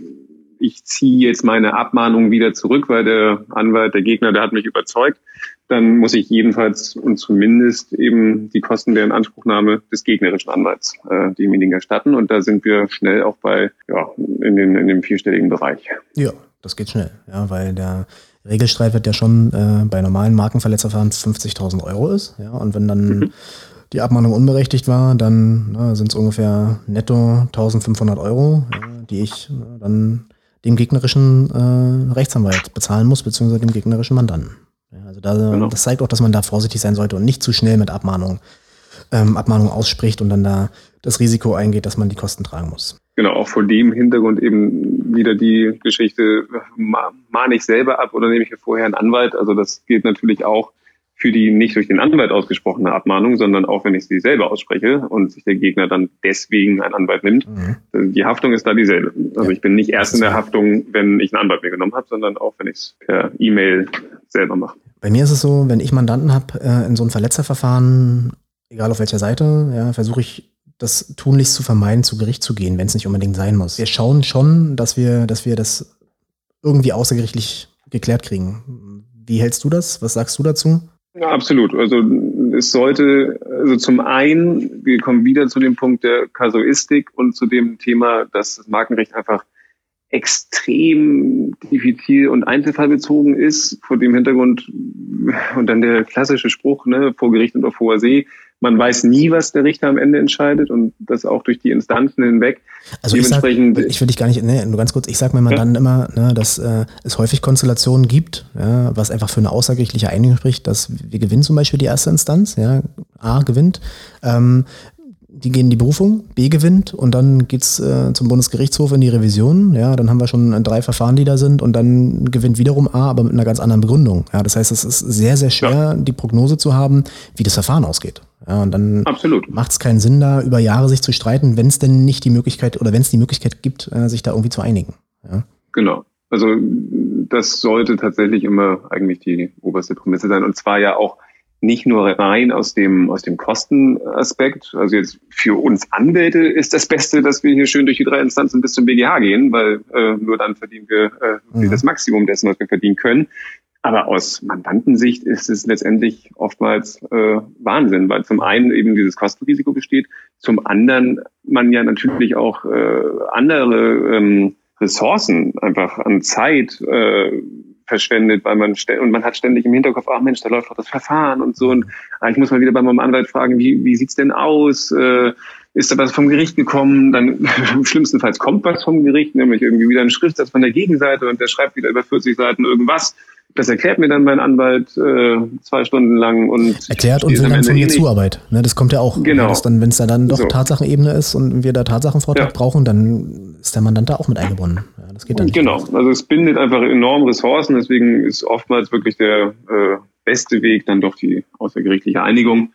Speaker 2: ich ziehe jetzt meine Abmahnung wieder zurück, weil der Anwalt, der Gegner, der hat mich überzeugt, dann muss ich jedenfalls und zumindest eben die Kosten der Inanspruchnahme des gegnerischen Anwalts äh, demjenigen erstatten. Und da sind wir schnell auch bei, ja, in, den, in dem vierstelligen Bereich.
Speaker 1: Ja, das geht schnell, ja, weil der Regelstreit ja schon äh, bei normalen Markenverletzerverfahren 50.000 Euro ist. Ja, und wenn dann mhm. die Abmahnung unberechtigt war, dann sind es ungefähr netto 1500 Euro, ja, die ich äh, dann dem gegnerischen äh, Rechtsanwalt bezahlen muss, beziehungsweise dem gegnerischen Mandanten. Ja, also da, genau. das zeigt auch, dass man da vorsichtig sein sollte und nicht zu schnell mit Abmahnung, ähm, Abmahnung ausspricht und dann da das Risiko eingeht, dass man die Kosten tragen muss
Speaker 2: genau, auch vor dem Hintergrund eben wieder die Geschichte, mahne ich selber ab oder nehme ich mir vorher einen Anwalt? Also das gilt natürlich auch für die nicht durch den Anwalt ausgesprochene Abmahnung, sondern auch wenn ich sie selber ausspreche und sich der Gegner dann deswegen einen Anwalt nimmt. Mhm. Die Haftung ist da dieselbe. Also ja. ich bin nicht erst in der Haftung, wenn ich einen Anwalt mir genommen habe, sondern auch wenn ich es per E-Mail selber mache.
Speaker 1: Bei mir ist es so, wenn ich Mandanten habe äh, in so einem Verletzerverfahren, egal auf welcher Seite, ja, versuche ich das tunlichst zu vermeiden, zu Gericht zu gehen, wenn es nicht unbedingt sein muss. Wir schauen schon, dass wir, dass wir das irgendwie außergerichtlich geklärt kriegen. Wie hältst du das? Was sagst du dazu?
Speaker 2: Ja, absolut. Also es sollte, also zum einen, wir kommen wieder zu dem Punkt der Kasuistik und zu dem Thema, dass das Markenrecht einfach extrem diffizil und einzelfallbezogen ist. Vor dem Hintergrund und dann der klassische Spruch, ne, vor Gericht und auf hoher See, man weiß nie, was der Richter am Ende entscheidet und das auch durch die Instanzen hinweg.
Speaker 1: Also ich, sag, ich will dich gar nicht, ne, nur ganz kurz, ich sage mir mal ja. dann immer, ne, dass äh, es häufig Konstellationen gibt, ja, was einfach für eine außergerichtliche Einigung spricht, dass wir gewinnen zum Beispiel die erste Instanz, ja, A gewinnt, ähm, die gehen in die Berufung, B gewinnt und dann geht's äh, zum Bundesgerichtshof in die Revision. Ja, dann haben wir schon drei Verfahren, die da sind und dann gewinnt wiederum A, aber mit einer ganz anderen Begründung. Ja, das heißt, es ist sehr, sehr schwer, ja. die Prognose zu haben, wie das Verfahren ausgeht. Ja, und dann macht es keinen Sinn, da über Jahre sich zu streiten, wenn es denn nicht die Möglichkeit oder wenn es die Möglichkeit gibt, äh, sich da irgendwie zu einigen. Ja.
Speaker 2: Genau. Also das sollte tatsächlich immer eigentlich die oberste Prämisse sein. Und zwar ja auch nicht nur rein aus dem, aus dem Kostenaspekt. Also jetzt für uns Anwälte ist das Beste, dass wir hier schön durch die drei Instanzen bis zum BGH gehen, weil äh, nur dann verdienen wir äh, mhm. das Maximum dessen, was wir verdienen können. Aber aus Mandantensicht ist es letztendlich oftmals äh, Wahnsinn, weil zum einen eben dieses Kostenrisiko besteht, zum anderen man ja natürlich auch äh, andere ähm, Ressourcen einfach an Zeit äh, verschwendet, weil man und man hat ständig im Hinterkopf, ach Mensch, da läuft doch das Verfahren und so und ah, ich muss mal wieder bei meinem Anwalt fragen, wie, wie sieht's denn aus? Äh, ist da was vom Gericht gekommen? Dann [laughs] schlimmstenfalls kommt was vom Gericht, nämlich irgendwie wieder ein Schriftsatz von der Gegenseite und der schreibt wieder über 40 Seiten irgendwas das erklärt mir dann mein Anwalt äh, zwei Stunden lang und
Speaker 1: erklärt und will dann von mir Zuarbeit. Ne, das kommt ja auch. Genau. Dass dann, wenn es da dann doch so. Tatsachenebene ist und wir da Tatsachenvortrag ja. brauchen, dann ist der Mandant da auch mit eingebunden. Ja, das geht dann nicht.
Speaker 2: Genau. Also es bindet einfach enorm Ressourcen. Deswegen ist oftmals wirklich der äh, beste Weg dann doch die außergerichtliche Einigung.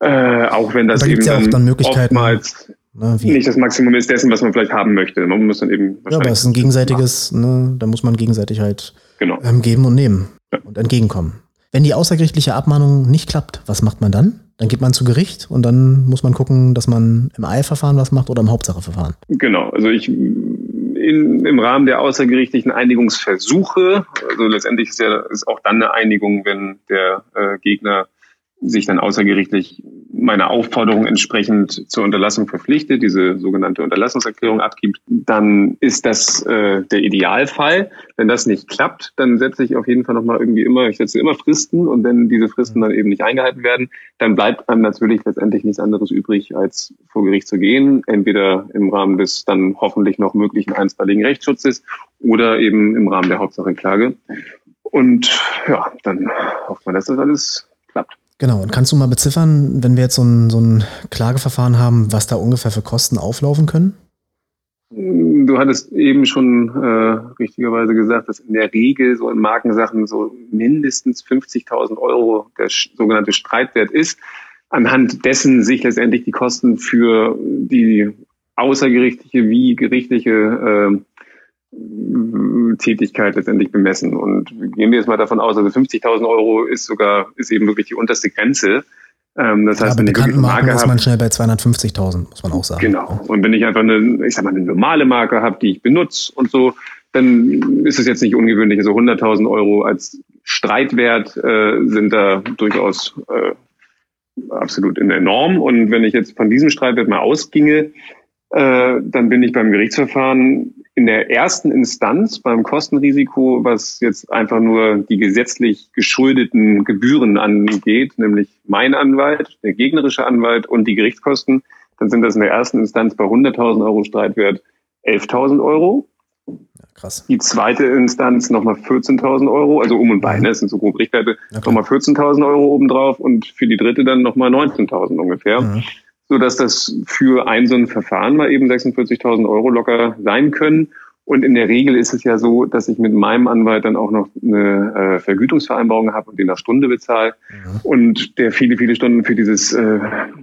Speaker 2: Äh, auch wenn das da eben
Speaker 1: ja dann, dann oftmals
Speaker 2: Ne, nicht das Maximum ist dessen, was man vielleicht haben möchte. Man muss dann eben.
Speaker 1: Ja, aber es ist ein gegenseitiges, ne, da muss man gegenseitig halt genau. ähm, geben und nehmen ja. und entgegenkommen. Wenn die außergerichtliche Abmahnung nicht klappt, was macht man dann? Dann geht man zu Gericht und dann muss man gucken, dass man im Eilverfahren was macht oder im Hauptsacheverfahren.
Speaker 2: Genau, also ich in, im Rahmen der außergerichtlichen Einigungsversuche, also letztendlich ist ja ist auch dann eine Einigung, wenn der äh, Gegner sich dann außergerichtlich meiner Aufforderung entsprechend zur Unterlassung verpflichtet, diese sogenannte Unterlassungserklärung abgibt, dann ist das äh, der Idealfall. Wenn das nicht klappt, dann setze ich auf jeden Fall nochmal irgendwie immer, ich setze immer Fristen und wenn diese Fristen dann eben nicht eingehalten werden, dann bleibt einem natürlich letztendlich nichts anderes übrig, als vor Gericht zu gehen, entweder im Rahmen des dann hoffentlich noch möglichen einstweiligen Rechtsschutzes oder eben im Rahmen der Hauptsacheklage. Und ja, dann hofft man, dass das alles klappt.
Speaker 1: Genau, und kannst du mal beziffern, wenn wir jetzt so ein, so ein Klageverfahren haben, was da ungefähr für Kosten auflaufen können?
Speaker 2: Du hattest eben schon äh, richtigerweise gesagt, dass in der Regel so in Markensachen so mindestens 50.000 Euro der sogenannte Streitwert ist, anhand dessen sich letztendlich die Kosten für die außergerichtliche wie gerichtliche äh, Tätigkeit letztendlich bemessen. Und gehen wir jetzt mal davon aus, also 50.000 Euro ist sogar ist eben wirklich die unterste Grenze.
Speaker 1: Ähm, das heißt, ja, bei bekannten Marken ist man schnell bei 250.000, muss man auch sagen.
Speaker 2: Genau. Und wenn ich einfach eine, ich sag mal, eine normale Marke habe, die ich benutze und so, dann ist es jetzt nicht ungewöhnlich. Also 100.000 Euro als Streitwert äh, sind da durchaus äh, absolut in der Norm. Und wenn ich jetzt von diesem Streitwert mal ausginge, äh, dann bin ich beim Gerichtsverfahren in der ersten Instanz beim Kostenrisiko, was jetzt einfach nur die gesetzlich geschuldeten Gebühren angeht, nämlich mein Anwalt, der gegnerische Anwalt und die Gerichtskosten, dann sind das in der ersten Instanz bei 100.000 Euro Streitwert 11.000 Euro. Ja, krass. Die zweite Instanz nochmal 14.000 Euro, also um und bei, ne, das sind so grob Richtwerte, okay. nochmal 14.000 Euro obendrauf und für die dritte dann nochmal 19.000 ungefähr. Mhm so dass das für ein so ein Verfahren mal eben 46.000 Euro locker sein können. Und in der Regel ist es ja so, dass ich mit meinem Anwalt dann auch noch eine äh, Vergütungsvereinbarung habe und den nach Stunde bezahle mhm. und der viele, viele Stunden für dieses äh,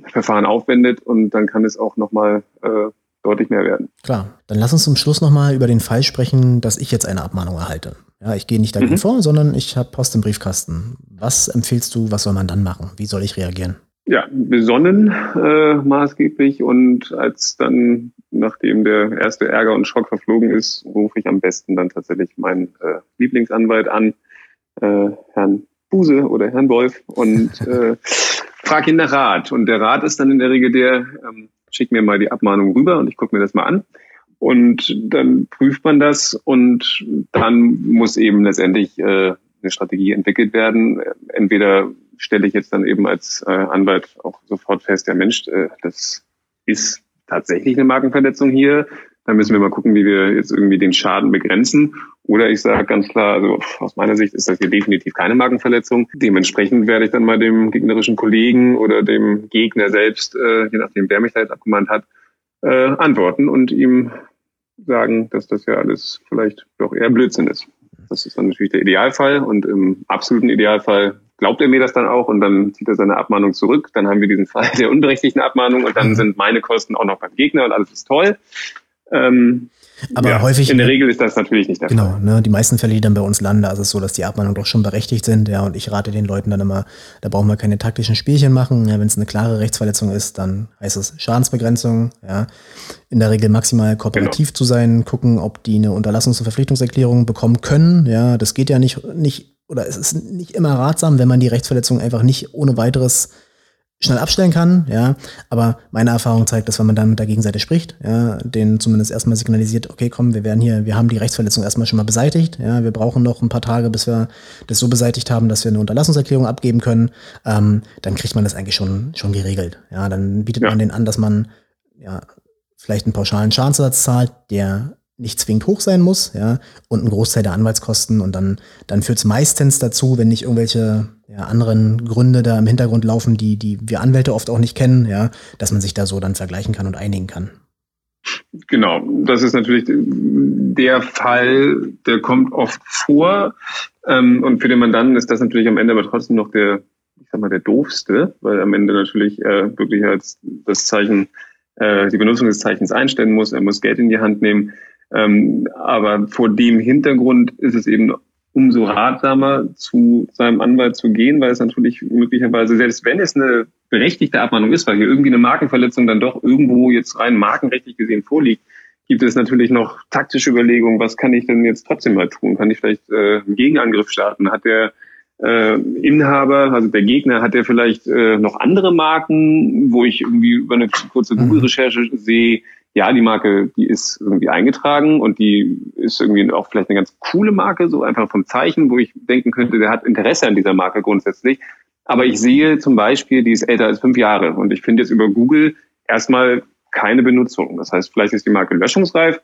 Speaker 2: Verfahren aufwendet und dann kann es auch nochmal äh, deutlich mehr werden.
Speaker 1: Klar, dann lass uns zum Schluss nochmal über den Fall sprechen, dass ich jetzt eine Abmahnung erhalte. Ja, ich gehe nicht dagegen mhm. vor, sondern ich habe Post im Briefkasten. Was empfiehlst du, was soll man dann machen? Wie soll ich reagieren?
Speaker 2: Ja, besonnen äh, maßgeblich und als dann, nachdem der erste Ärger und Schock verflogen ist, rufe ich am besten dann tatsächlich meinen äh, Lieblingsanwalt an, äh, Herrn Buse oder Herrn Wolf und [laughs] äh, frage ihn nach Rat. Und der Rat ist dann in der Regel der, ähm, schick mir mal die Abmahnung rüber und ich gucke mir das mal an. Und dann prüft man das und dann muss eben letztendlich äh, eine Strategie entwickelt werden. Entweder stelle ich jetzt dann eben als äh, Anwalt auch sofort fest, der Mensch, äh, das ist tatsächlich eine Markenverletzung hier. Dann müssen wir mal gucken, wie wir jetzt irgendwie den Schaden begrenzen. Oder ich sage ganz klar, also aus meiner Sicht ist das hier definitiv keine Markenverletzung. Dementsprechend werde ich dann mal dem gegnerischen Kollegen oder dem Gegner selbst, äh, je nachdem, wer mich da jetzt abgemahnt hat, äh, antworten und ihm sagen, dass das ja alles vielleicht doch eher Blödsinn ist. Das ist dann natürlich der Idealfall und im absoluten Idealfall glaubt er mir das dann auch und dann zieht er seine Abmahnung zurück. Dann haben wir diesen Fall der unberechtigten Abmahnung und dann mhm. sind meine Kosten auch noch beim Gegner und alles ist toll. Ähm,
Speaker 1: aber ja, häufig.
Speaker 2: In der Regel ist das natürlich nicht der
Speaker 1: genau, Fall. Genau, ne, die meisten Fälle, die dann bei uns landen, da ist es so, dass die Abmahnungen doch schon berechtigt sind. Ja, und ich rate den Leuten dann immer, da brauchen wir keine taktischen Spielchen machen. Ja, wenn es eine klare Rechtsverletzung ist, dann heißt es Schadensbegrenzung. Ja, in der Regel maximal kooperativ genau. zu sein, gucken, ob die eine Unterlassungs- und Verpflichtungserklärung bekommen können. Ja, das geht ja nicht, nicht oder es ist nicht immer ratsam, wenn man die Rechtsverletzung einfach nicht ohne weiteres schnell abstellen kann, ja, aber meine Erfahrung zeigt, dass wenn man dann mit der Gegenseite spricht, ja, den zumindest erstmal signalisiert, okay, komm, wir werden hier, wir haben die Rechtsverletzung erstmal schon mal beseitigt, ja, wir brauchen noch ein paar Tage, bis wir das so beseitigt haben, dass wir eine Unterlassungserklärung abgeben können, ähm, dann kriegt man das eigentlich schon, schon geregelt, ja, dann bietet ja. man den an, dass man, ja, vielleicht einen pauschalen Schadensersatz zahlt, der nicht zwingend hoch sein muss, ja, und ein Großteil der Anwaltskosten und dann, dann führt es meistens dazu, wenn nicht irgendwelche ja, anderen Gründe da im Hintergrund laufen, die, die wir Anwälte oft auch nicht kennen, ja, dass man sich da so dann vergleichen kann und einigen kann.
Speaker 2: Genau, das ist natürlich der Fall, der kommt oft vor. Ähm, und für den Mandanten ist das natürlich am Ende aber trotzdem noch der, ich sag mal, der doofste, weil am Ende natürlich äh, wirklich als das Zeichen, äh, die Benutzung des Zeichens einstellen muss, er muss Geld in die Hand nehmen. Ähm, aber vor dem Hintergrund ist es eben umso ratsamer, zu seinem Anwalt zu gehen, weil es natürlich möglicherweise, selbst wenn es eine berechtigte Abmahnung ist, weil hier irgendwie eine Markenverletzung dann doch irgendwo jetzt rein markenrechtlich gesehen vorliegt, gibt es natürlich noch taktische Überlegungen, was kann ich denn jetzt trotzdem mal tun? Kann ich vielleicht äh, einen Gegenangriff starten? Hat der äh, Inhaber, also der Gegner, hat der vielleicht äh, noch andere Marken, wo ich irgendwie über eine kurze mhm. Google-Recherche sehe, ja, die Marke, die ist irgendwie eingetragen und die ist irgendwie auch vielleicht eine ganz coole Marke, so einfach vom Zeichen, wo ich denken könnte, der hat Interesse an dieser Marke grundsätzlich. Aber ich sehe zum Beispiel, die ist älter als fünf Jahre und ich finde jetzt über Google erstmal keine Benutzung. Das heißt, vielleicht ist die Marke löschungsreif,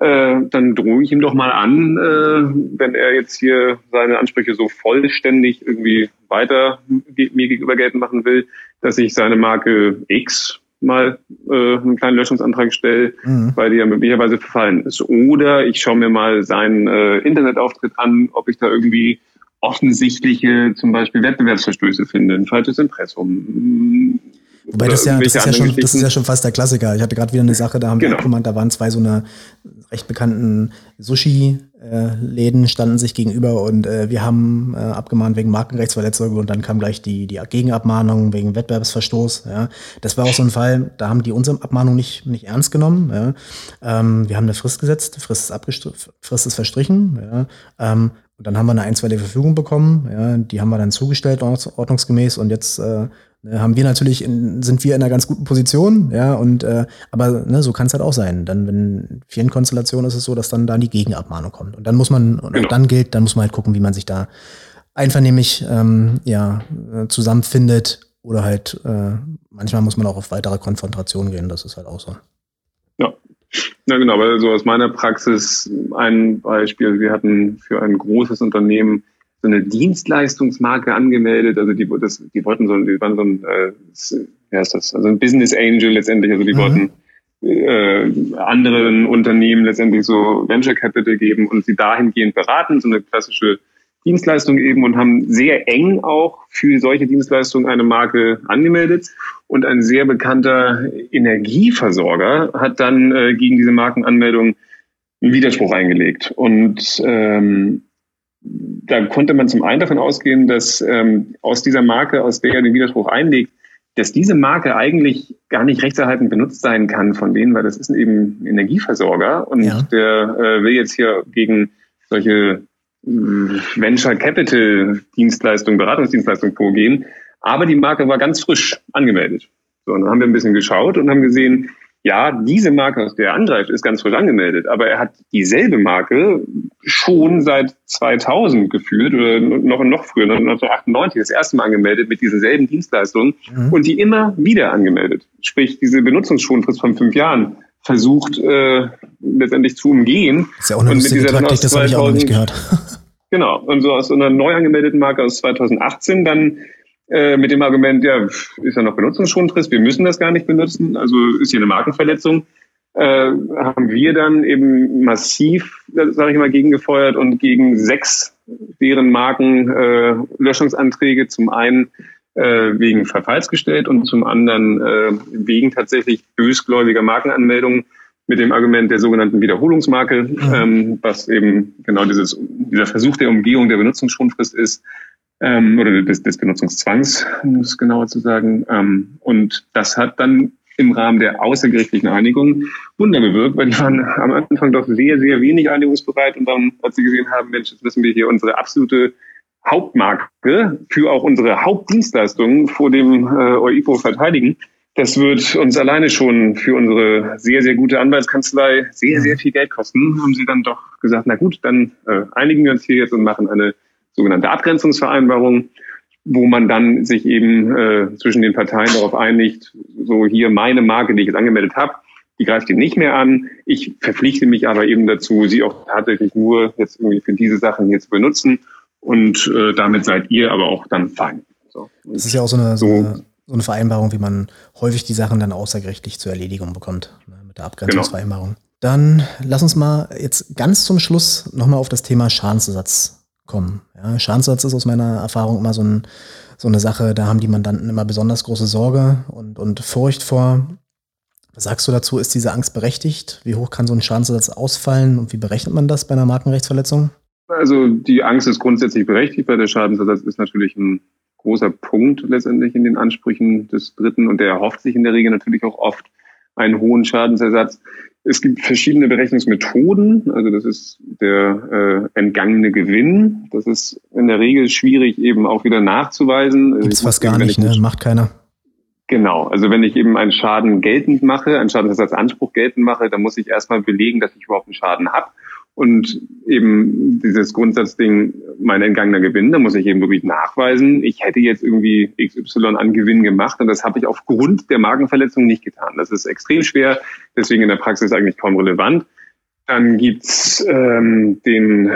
Speaker 2: äh, dann drohe ich ihm doch mal an, äh, wenn er jetzt hier seine Ansprüche so vollständig irgendwie weiter mir gegenüber geltend machen will, dass ich seine Marke X mal äh, einen kleinen Löschungsantrag stelle, mhm. weil die ja möglicherweise verfallen ist. Oder ich schaue mir mal seinen äh, Internetauftritt an, ob ich da irgendwie offensichtliche zum Beispiel Wettbewerbsverstöße finde, ein falsches Impressum,
Speaker 1: Wobei das ja, das ist ja schon, das ist ja schon fast der Klassiker. Ich hatte gerade wieder eine Sache, da haben genau. wir gemeint, da waren zwei so eine recht bekannten Sushi-Läden standen sich gegenüber und äh, wir haben äh, abgemahnt wegen Markenrechtsverletzung und dann kam gleich die, die Gegenabmahnung wegen Wettbewerbsverstoß. Ja. Das war auch so ein Fall, da haben die unsere Abmahnung nicht, nicht ernst genommen. Ja. Ähm, wir haben eine Frist gesetzt, Frist ist, Frist ist verstrichen. Ja. Ähm, und dann haben wir eine einstweilige Verfügung bekommen, ja, die haben wir dann zugestellt, ordnungsgemäß, und jetzt äh, Ne, haben wir natürlich, in, sind wir in einer ganz guten Position, ja, und äh, aber ne, so kann es halt auch sein. Dann, wenn in vielen Konstellationen ist es so, dass dann da die Gegenabmahnung kommt. Und dann muss man, und genau. dann gilt, dann muss man halt gucken, wie man sich da einvernehmlich ähm, ja, äh, zusammenfindet. Oder halt, äh, manchmal muss man auch auf weitere Konfrontationen gehen, das ist halt auch so.
Speaker 2: Ja. Ja, genau, aber so aus meiner Praxis ein Beispiel, wir hatten für ein großes Unternehmen so eine Dienstleistungsmarke angemeldet. Also die, das, die wollten so, die waren so ein, äh, wie heißt das, also ein Business Angel letztendlich. Also die mhm. wollten äh, anderen Unternehmen letztendlich so Venture Capital geben und sie dahingehend beraten, so eine klassische Dienstleistung eben und haben sehr eng auch für solche Dienstleistungen eine Marke angemeldet. Und ein sehr bekannter Energieversorger hat dann äh, gegen diese Markenanmeldung einen Widerspruch eingelegt. Und ähm, da konnte man zum einen davon ausgehen, dass ähm, aus dieser Marke, aus der er den Widerspruch einlegt, dass diese Marke eigentlich gar nicht rechtserhaltend benutzt sein kann von denen, weil das ist eben ein Energieversorger und ja. der äh, will jetzt hier gegen solche äh, Venture Capital Dienstleistungen, Beratungsdienstleistungen vorgehen. Aber die Marke war ganz frisch angemeldet. So, und dann haben wir ein bisschen geschaut und haben gesehen, ja, diese Marke, aus der er angreift, ist ganz frisch angemeldet, aber er hat dieselbe Marke schon seit 2000 geführt oder noch, noch früher, 1998 das erste Mal angemeldet mit diesen selben Dienstleistungen mhm. und die immer wieder angemeldet. Sprich, diese Benutzungsschonfrist von fünf Jahren versucht äh, letztendlich zu umgehen.
Speaker 1: Ist ja auch eine und mit dieser Taktik, das habe ich auch nicht gehört. [laughs]
Speaker 2: genau, und so aus einer neu angemeldeten Marke aus 2018 dann äh, mit dem Argument, ja, ist ja noch Benutzungsschonfrist, wir müssen das gar nicht benutzen, also ist hier eine Markenverletzung, äh, haben wir dann eben massiv, sage ich mal, gegengefeuert und gegen sechs deren Marken äh, Löschungsanträge zum einen äh, wegen Verfalls gestellt und zum anderen äh, wegen tatsächlich bösgläubiger Markenanmeldungen mit dem Argument der sogenannten Wiederholungsmarke, mhm. ähm, was eben genau dieses, dieser Versuch der Umgehung der Benutzungsschonfrist ist, ähm, oder des, des Benutzungszwangs, um es genauer zu sagen. Ähm, und das hat dann im Rahmen der außergerichtlichen Einigung Wunder bewirkt, weil die waren am Anfang doch sehr, sehr wenig einigungsbereit und dann, als sie gesehen haben, Mensch, jetzt müssen wir hier unsere absolute Hauptmarke für auch unsere Hauptdienstleistungen vor dem äh, EUIPO verteidigen. Das wird uns alleine schon für unsere sehr, sehr gute Anwaltskanzlei sehr, sehr viel Geld kosten. Haben sie dann doch gesagt, na gut, dann äh, einigen wir uns hier jetzt und machen eine sogenannte Abgrenzungsvereinbarung, wo man dann sich eben äh, zwischen den Parteien darauf einigt, so hier meine Marke, die ich jetzt angemeldet habe, die greift ihn nicht mehr an. Ich verpflichte mich aber eben dazu, sie auch tatsächlich nur jetzt irgendwie für diese Sachen hier zu benutzen. Und äh, damit seid ihr aber auch dann fein.
Speaker 1: So. Das ist ja auch so eine, so, eine, so eine Vereinbarung, wie man häufig die Sachen dann außergerichtlich zur Erledigung bekommt, ne, mit der Abgrenzungsvereinbarung. Genau. Dann lass uns mal jetzt ganz zum Schluss nochmal auf das Thema Schadensersatz kommen. Ja, Schadensersatz ist aus meiner Erfahrung immer so, ein, so eine Sache, da haben die Mandanten immer besonders große Sorge und, und Furcht vor. Was sagst du dazu? Ist diese Angst berechtigt? Wie hoch kann so ein Schadensersatz ausfallen und wie berechnet man das bei einer Markenrechtsverletzung?
Speaker 2: Also die Angst ist grundsätzlich berechtigt, weil der Schadensersatz ist natürlich ein großer Punkt letztendlich in den Ansprüchen des Dritten und der erhofft sich in der Regel natürlich auch oft einen hohen Schadensersatz. Es gibt verschiedene Berechnungsmethoden. Also das ist der äh, entgangene Gewinn. Das ist in der Regel schwierig eben auch wieder nachzuweisen.
Speaker 1: Gibt es fast gar nicht, ne? Macht keiner.
Speaker 2: Genau, also wenn ich eben einen Schaden geltend mache, einen Schadensersatzanspruch geltend mache, dann muss ich erstmal belegen, dass ich überhaupt einen Schaden habe. Und eben dieses Grundsatzding, mein entgangener Gewinn, da muss ich eben wirklich nachweisen, ich hätte jetzt irgendwie XY an Gewinn gemacht und das habe ich aufgrund der Markenverletzung nicht getan. Das ist extrem schwer, deswegen in der Praxis eigentlich kaum relevant. Dann gibt's ähm, den,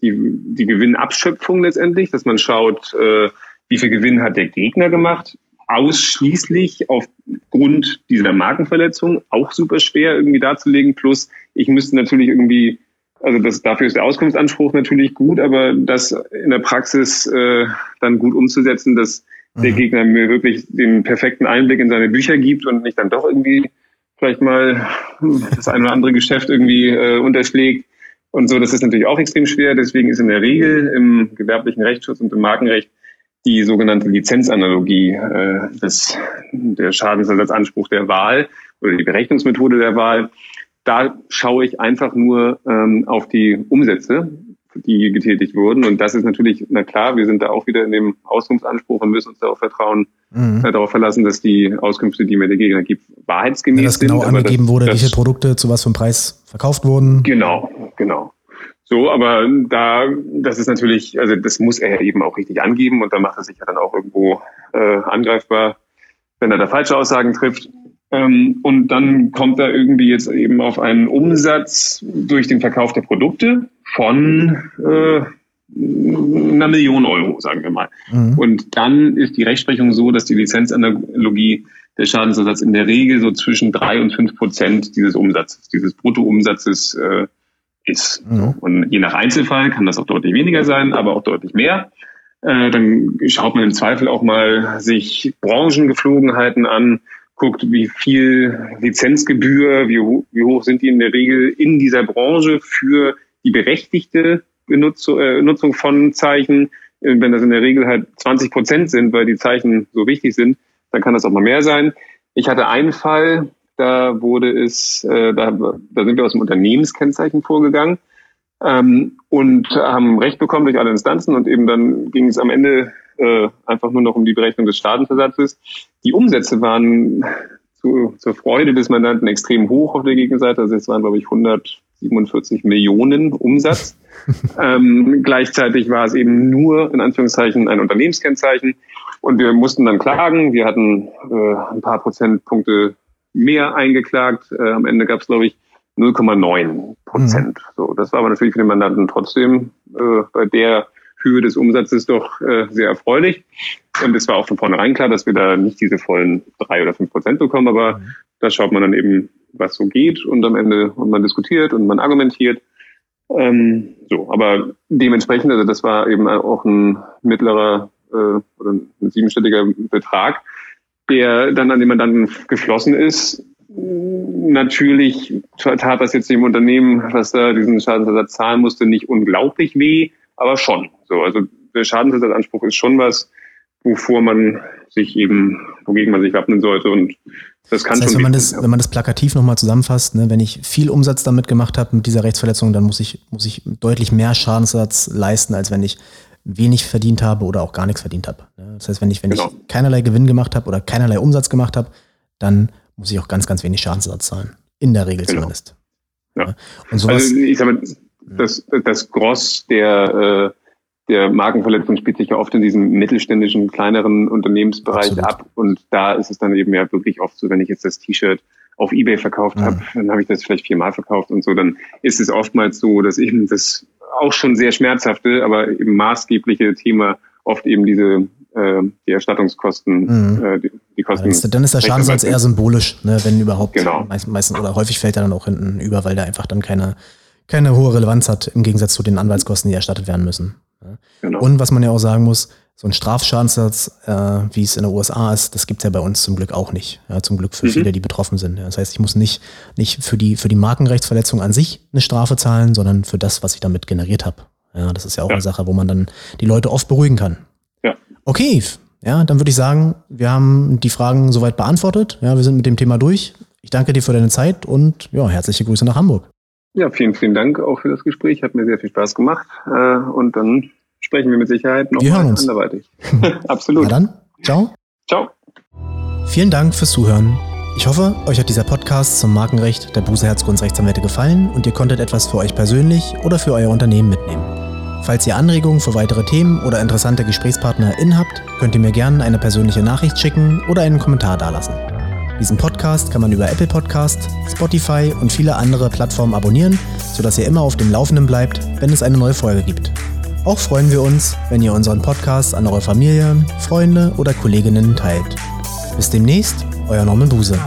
Speaker 2: die, die Gewinnabschöpfung letztendlich, dass man schaut, äh, wie viel Gewinn hat der Gegner gemacht. Ausschließlich aufgrund dieser Markenverletzung, auch super schwer irgendwie darzulegen. Plus, ich müsste natürlich irgendwie, also das, dafür ist der Auskunftsanspruch natürlich gut, aber das in der Praxis äh, dann gut umzusetzen, dass der mhm. Gegner mir wirklich den perfekten Einblick in seine Bücher gibt und nicht dann doch irgendwie vielleicht mal das ein oder andere Geschäft irgendwie äh, unterschlägt. Und so, das ist natürlich auch extrem schwer. Deswegen ist in der Regel im gewerblichen Rechtsschutz und im Markenrecht die sogenannte Lizenzanalogie äh, des, der Schadensersatzanspruch der Wahl oder die Berechnungsmethode der Wahl. Da schaue ich einfach nur ähm, auf die Umsätze die getätigt wurden. Und das ist natürlich, na klar, wir sind da auch wieder in dem Auskunftsanspruch und müssen uns darauf vertrauen, mhm. äh, darauf verlassen, dass die Auskünfte, die mir der Gegner gibt, wahrheitsgemäß
Speaker 1: Wenn das genau
Speaker 2: sind.
Speaker 1: angegeben das, wurde, das, viele Produkte zu was für einem Preis verkauft wurden.
Speaker 2: Genau, genau. So, aber da, das ist natürlich, also das muss er eben auch richtig angeben und da macht er sich ja dann auch irgendwo äh, angreifbar, wenn er da falsche Aussagen trifft. Ähm, und dann kommt er irgendwie jetzt eben auf einen Umsatz durch den Verkauf der Produkte von äh, einer Million Euro, sagen wir mal. Mhm. Und dann ist die Rechtsprechung so, dass die Lizenzanalogie der Schadensersatz in der Regel so zwischen drei und fünf Prozent dieses Umsatzes, dieses Bruttoumsatzes äh, ist. Mhm. Und je nach Einzelfall kann das auch deutlich weniger sein, aber auch deutlich mehr. Äh, dann schaut man im Zweifel auch mal sich Branchengeflogenheiten an, guckt, wie viel Lizenzgebühr, wie, wie hoch sind die in der Regel in dieser Branche für die berechtigte Benutzung, äh, Nutzung von Zeichen. Äh, wenn das in der Regel halt 20 Prozent sind, weil die Zeichen so wichtig sind, dann kann das auch mal mehr sein. Ich hatte einen Fall, da wurde es, äh, da, da sind wir aus dem Unternehmenskennzeichen vorgegangen ähm, und haben Recht bekommen durch alle Instanzen und eben dann ging es am Ende äh, einfach nur noch um die Berechnung des Schadensersatzes. Die Umsätze waren zu, zur Freude des Mandanten extrem hoch auf der Gegenseite. Also es waren, glaube ich, 147 Millionen Umsatz. [laughs] ähm, gleichzeitig war es eben nur in Anführungszeichen ein Unternehmenskennzeichen und wir mussten dann klagen. Wir hatten äh, ein paar Prozentpunkte mehr eingeklagt. Äh, am Ende gab es, glaube ich, 0,9 Prozent. Mhm. So, das war aber natürlich für den Mandanten trotzdem äh, bei der Höhe des Umsatzes doch äh, sehr erfreulich. Und es war auch von vornherein klar, dass wir da nicht diese vollen drei oder fünf Prozent bekommen, aber mhm. da schaut man dann eben, was so geht und am Ende und man diskutiert und man argumentiert. Ähm, so, aber dementsprechend, also das war eben auch ein mittlerer äh, oder ein siebenstelliger Betrag, der dann an den Mandanten geflossen ist. Natürlich tat das jetzt dem Unternehmen, was da diesen Schadensersatz zahlen musste, nicht unglaublich weh, aber schon. So, also der Schadensersatzanspruch ist schon was, wovor man sich eben, wogegen man sich wappnen sollte und das kann
Speaker 1: das heißt, wenn man das, wenn man das plakativ nochmal zusammenfasst, ne, wenn ich viel Umsatz damit gemacht habe mit dieser Rechtsverletzung, dann muss ich, muss ich deutlich mehr Schadensersatz leisten, als wenn ich wenig verdient habe oder auch gar nichts verdient habe. Ne. Das heißt, wenn ich, wenn genau. ich keinerlei Gewinn gemacht habe oder keinerlei Umsatz gemacht habe, dann muss ich auch ganz, ganz wenig Schadensersatz zahlen. In der Regel genau. zumindest.
Speaker 2: Ja. Und sowas, also ich sag mal, das, das Gross der, äh, der Markenverletzung spielt sich ja oft in diesem mittelständischen, kleineren Unternehmensbereich Absolut. ab. Und da ist es dann eben ja wirklich oft so, wenn ich jetzt das T-Shirt auf Ebay verkauft ja. habe, dann habe ich das vielleicht viermal verkauft und so, dann ist es oftmals so, dass eben das auch schon sehr schmerzhafte, aber eben maßgebliche Thema oft eben diese äh, die Erstattungskosten, mhm. äh, die, die Kosten.
Speaker 1: Ja, dann ist der Schadensersatz eher symbolisch, ne, wenn überhaupt. Genau. Meistens, meistens oder häufig fällt er dann auch hinten über, weil der einfach dann keine keine hohe Relevanz hat im Gegensatz zu den Anwaltskosten, die erstattet werden müssen. Genau. Und was man ja auch sagen muss, so ein Strafschadenssatz, äh, wie es in den USA ist, das gibt's ja bei uns zum Glück auch nicht. Ja, zum Glück für mhm. viele, die betroffen sind. Das heißt, ich muss nicht, nicht für, die, für die Markenrechtsverletzung an sich eine Strafe zahlen, sondern für das, was ich damit generiert habe. Ja, das ist ja auch ja. eine Sache, wo man dann die Leute oft beruhigen kann. Ja. Okay, ja, dann würde ich sagen, wir haben die Fragen soweit beantwortet. Ja, wir sind mit dem Thema durch. Ich danke dir für deine Zeit und ja, herzliche Grüße nach Hamburg.
Speaker 2: Ja, vielen, vielen Dank auch für das Gespräch. Hat mir sehr viel Spaß gemacht. Äh, und dann sprechen wir mit Sicherheit noch
Speaker 1: wir hören uns.
Speaker 2: anderweitig. [laughs] [laughs] Absolut.
Speaker 1: Na dann, ciao.
Speaker 2: Ciao.
Speaker 1: Vielen Dank fürs Zuhören. Ich hoffe, euch hat dieser Podcast zum Markenrecht der Buse Herzgrundrechtsanwälte gefallen und ihr konntet etwas für euch persönlich oder für euer Unternehmen mitnehmen. Falls ihr Anregungen für weitere Themen oder interessante GesprächspartnerInnen habt, könnt ihr mir gerne eine persönliche Nachricht schicken oder einen Kommentar dalassen. Diesen Podcast kann man über Apple Podcast, Spotify und viele andere Plattformen abonnieren, sodass ihr immer auf dem Laufenden bleibt, wenn es eine neue Folge gibt. Auch freuen wir uns, wenn ihr unseren Podcast an eure Familie, Freunde oder Kolleginnen teilt. Bis demnächst, euer Norman Buse.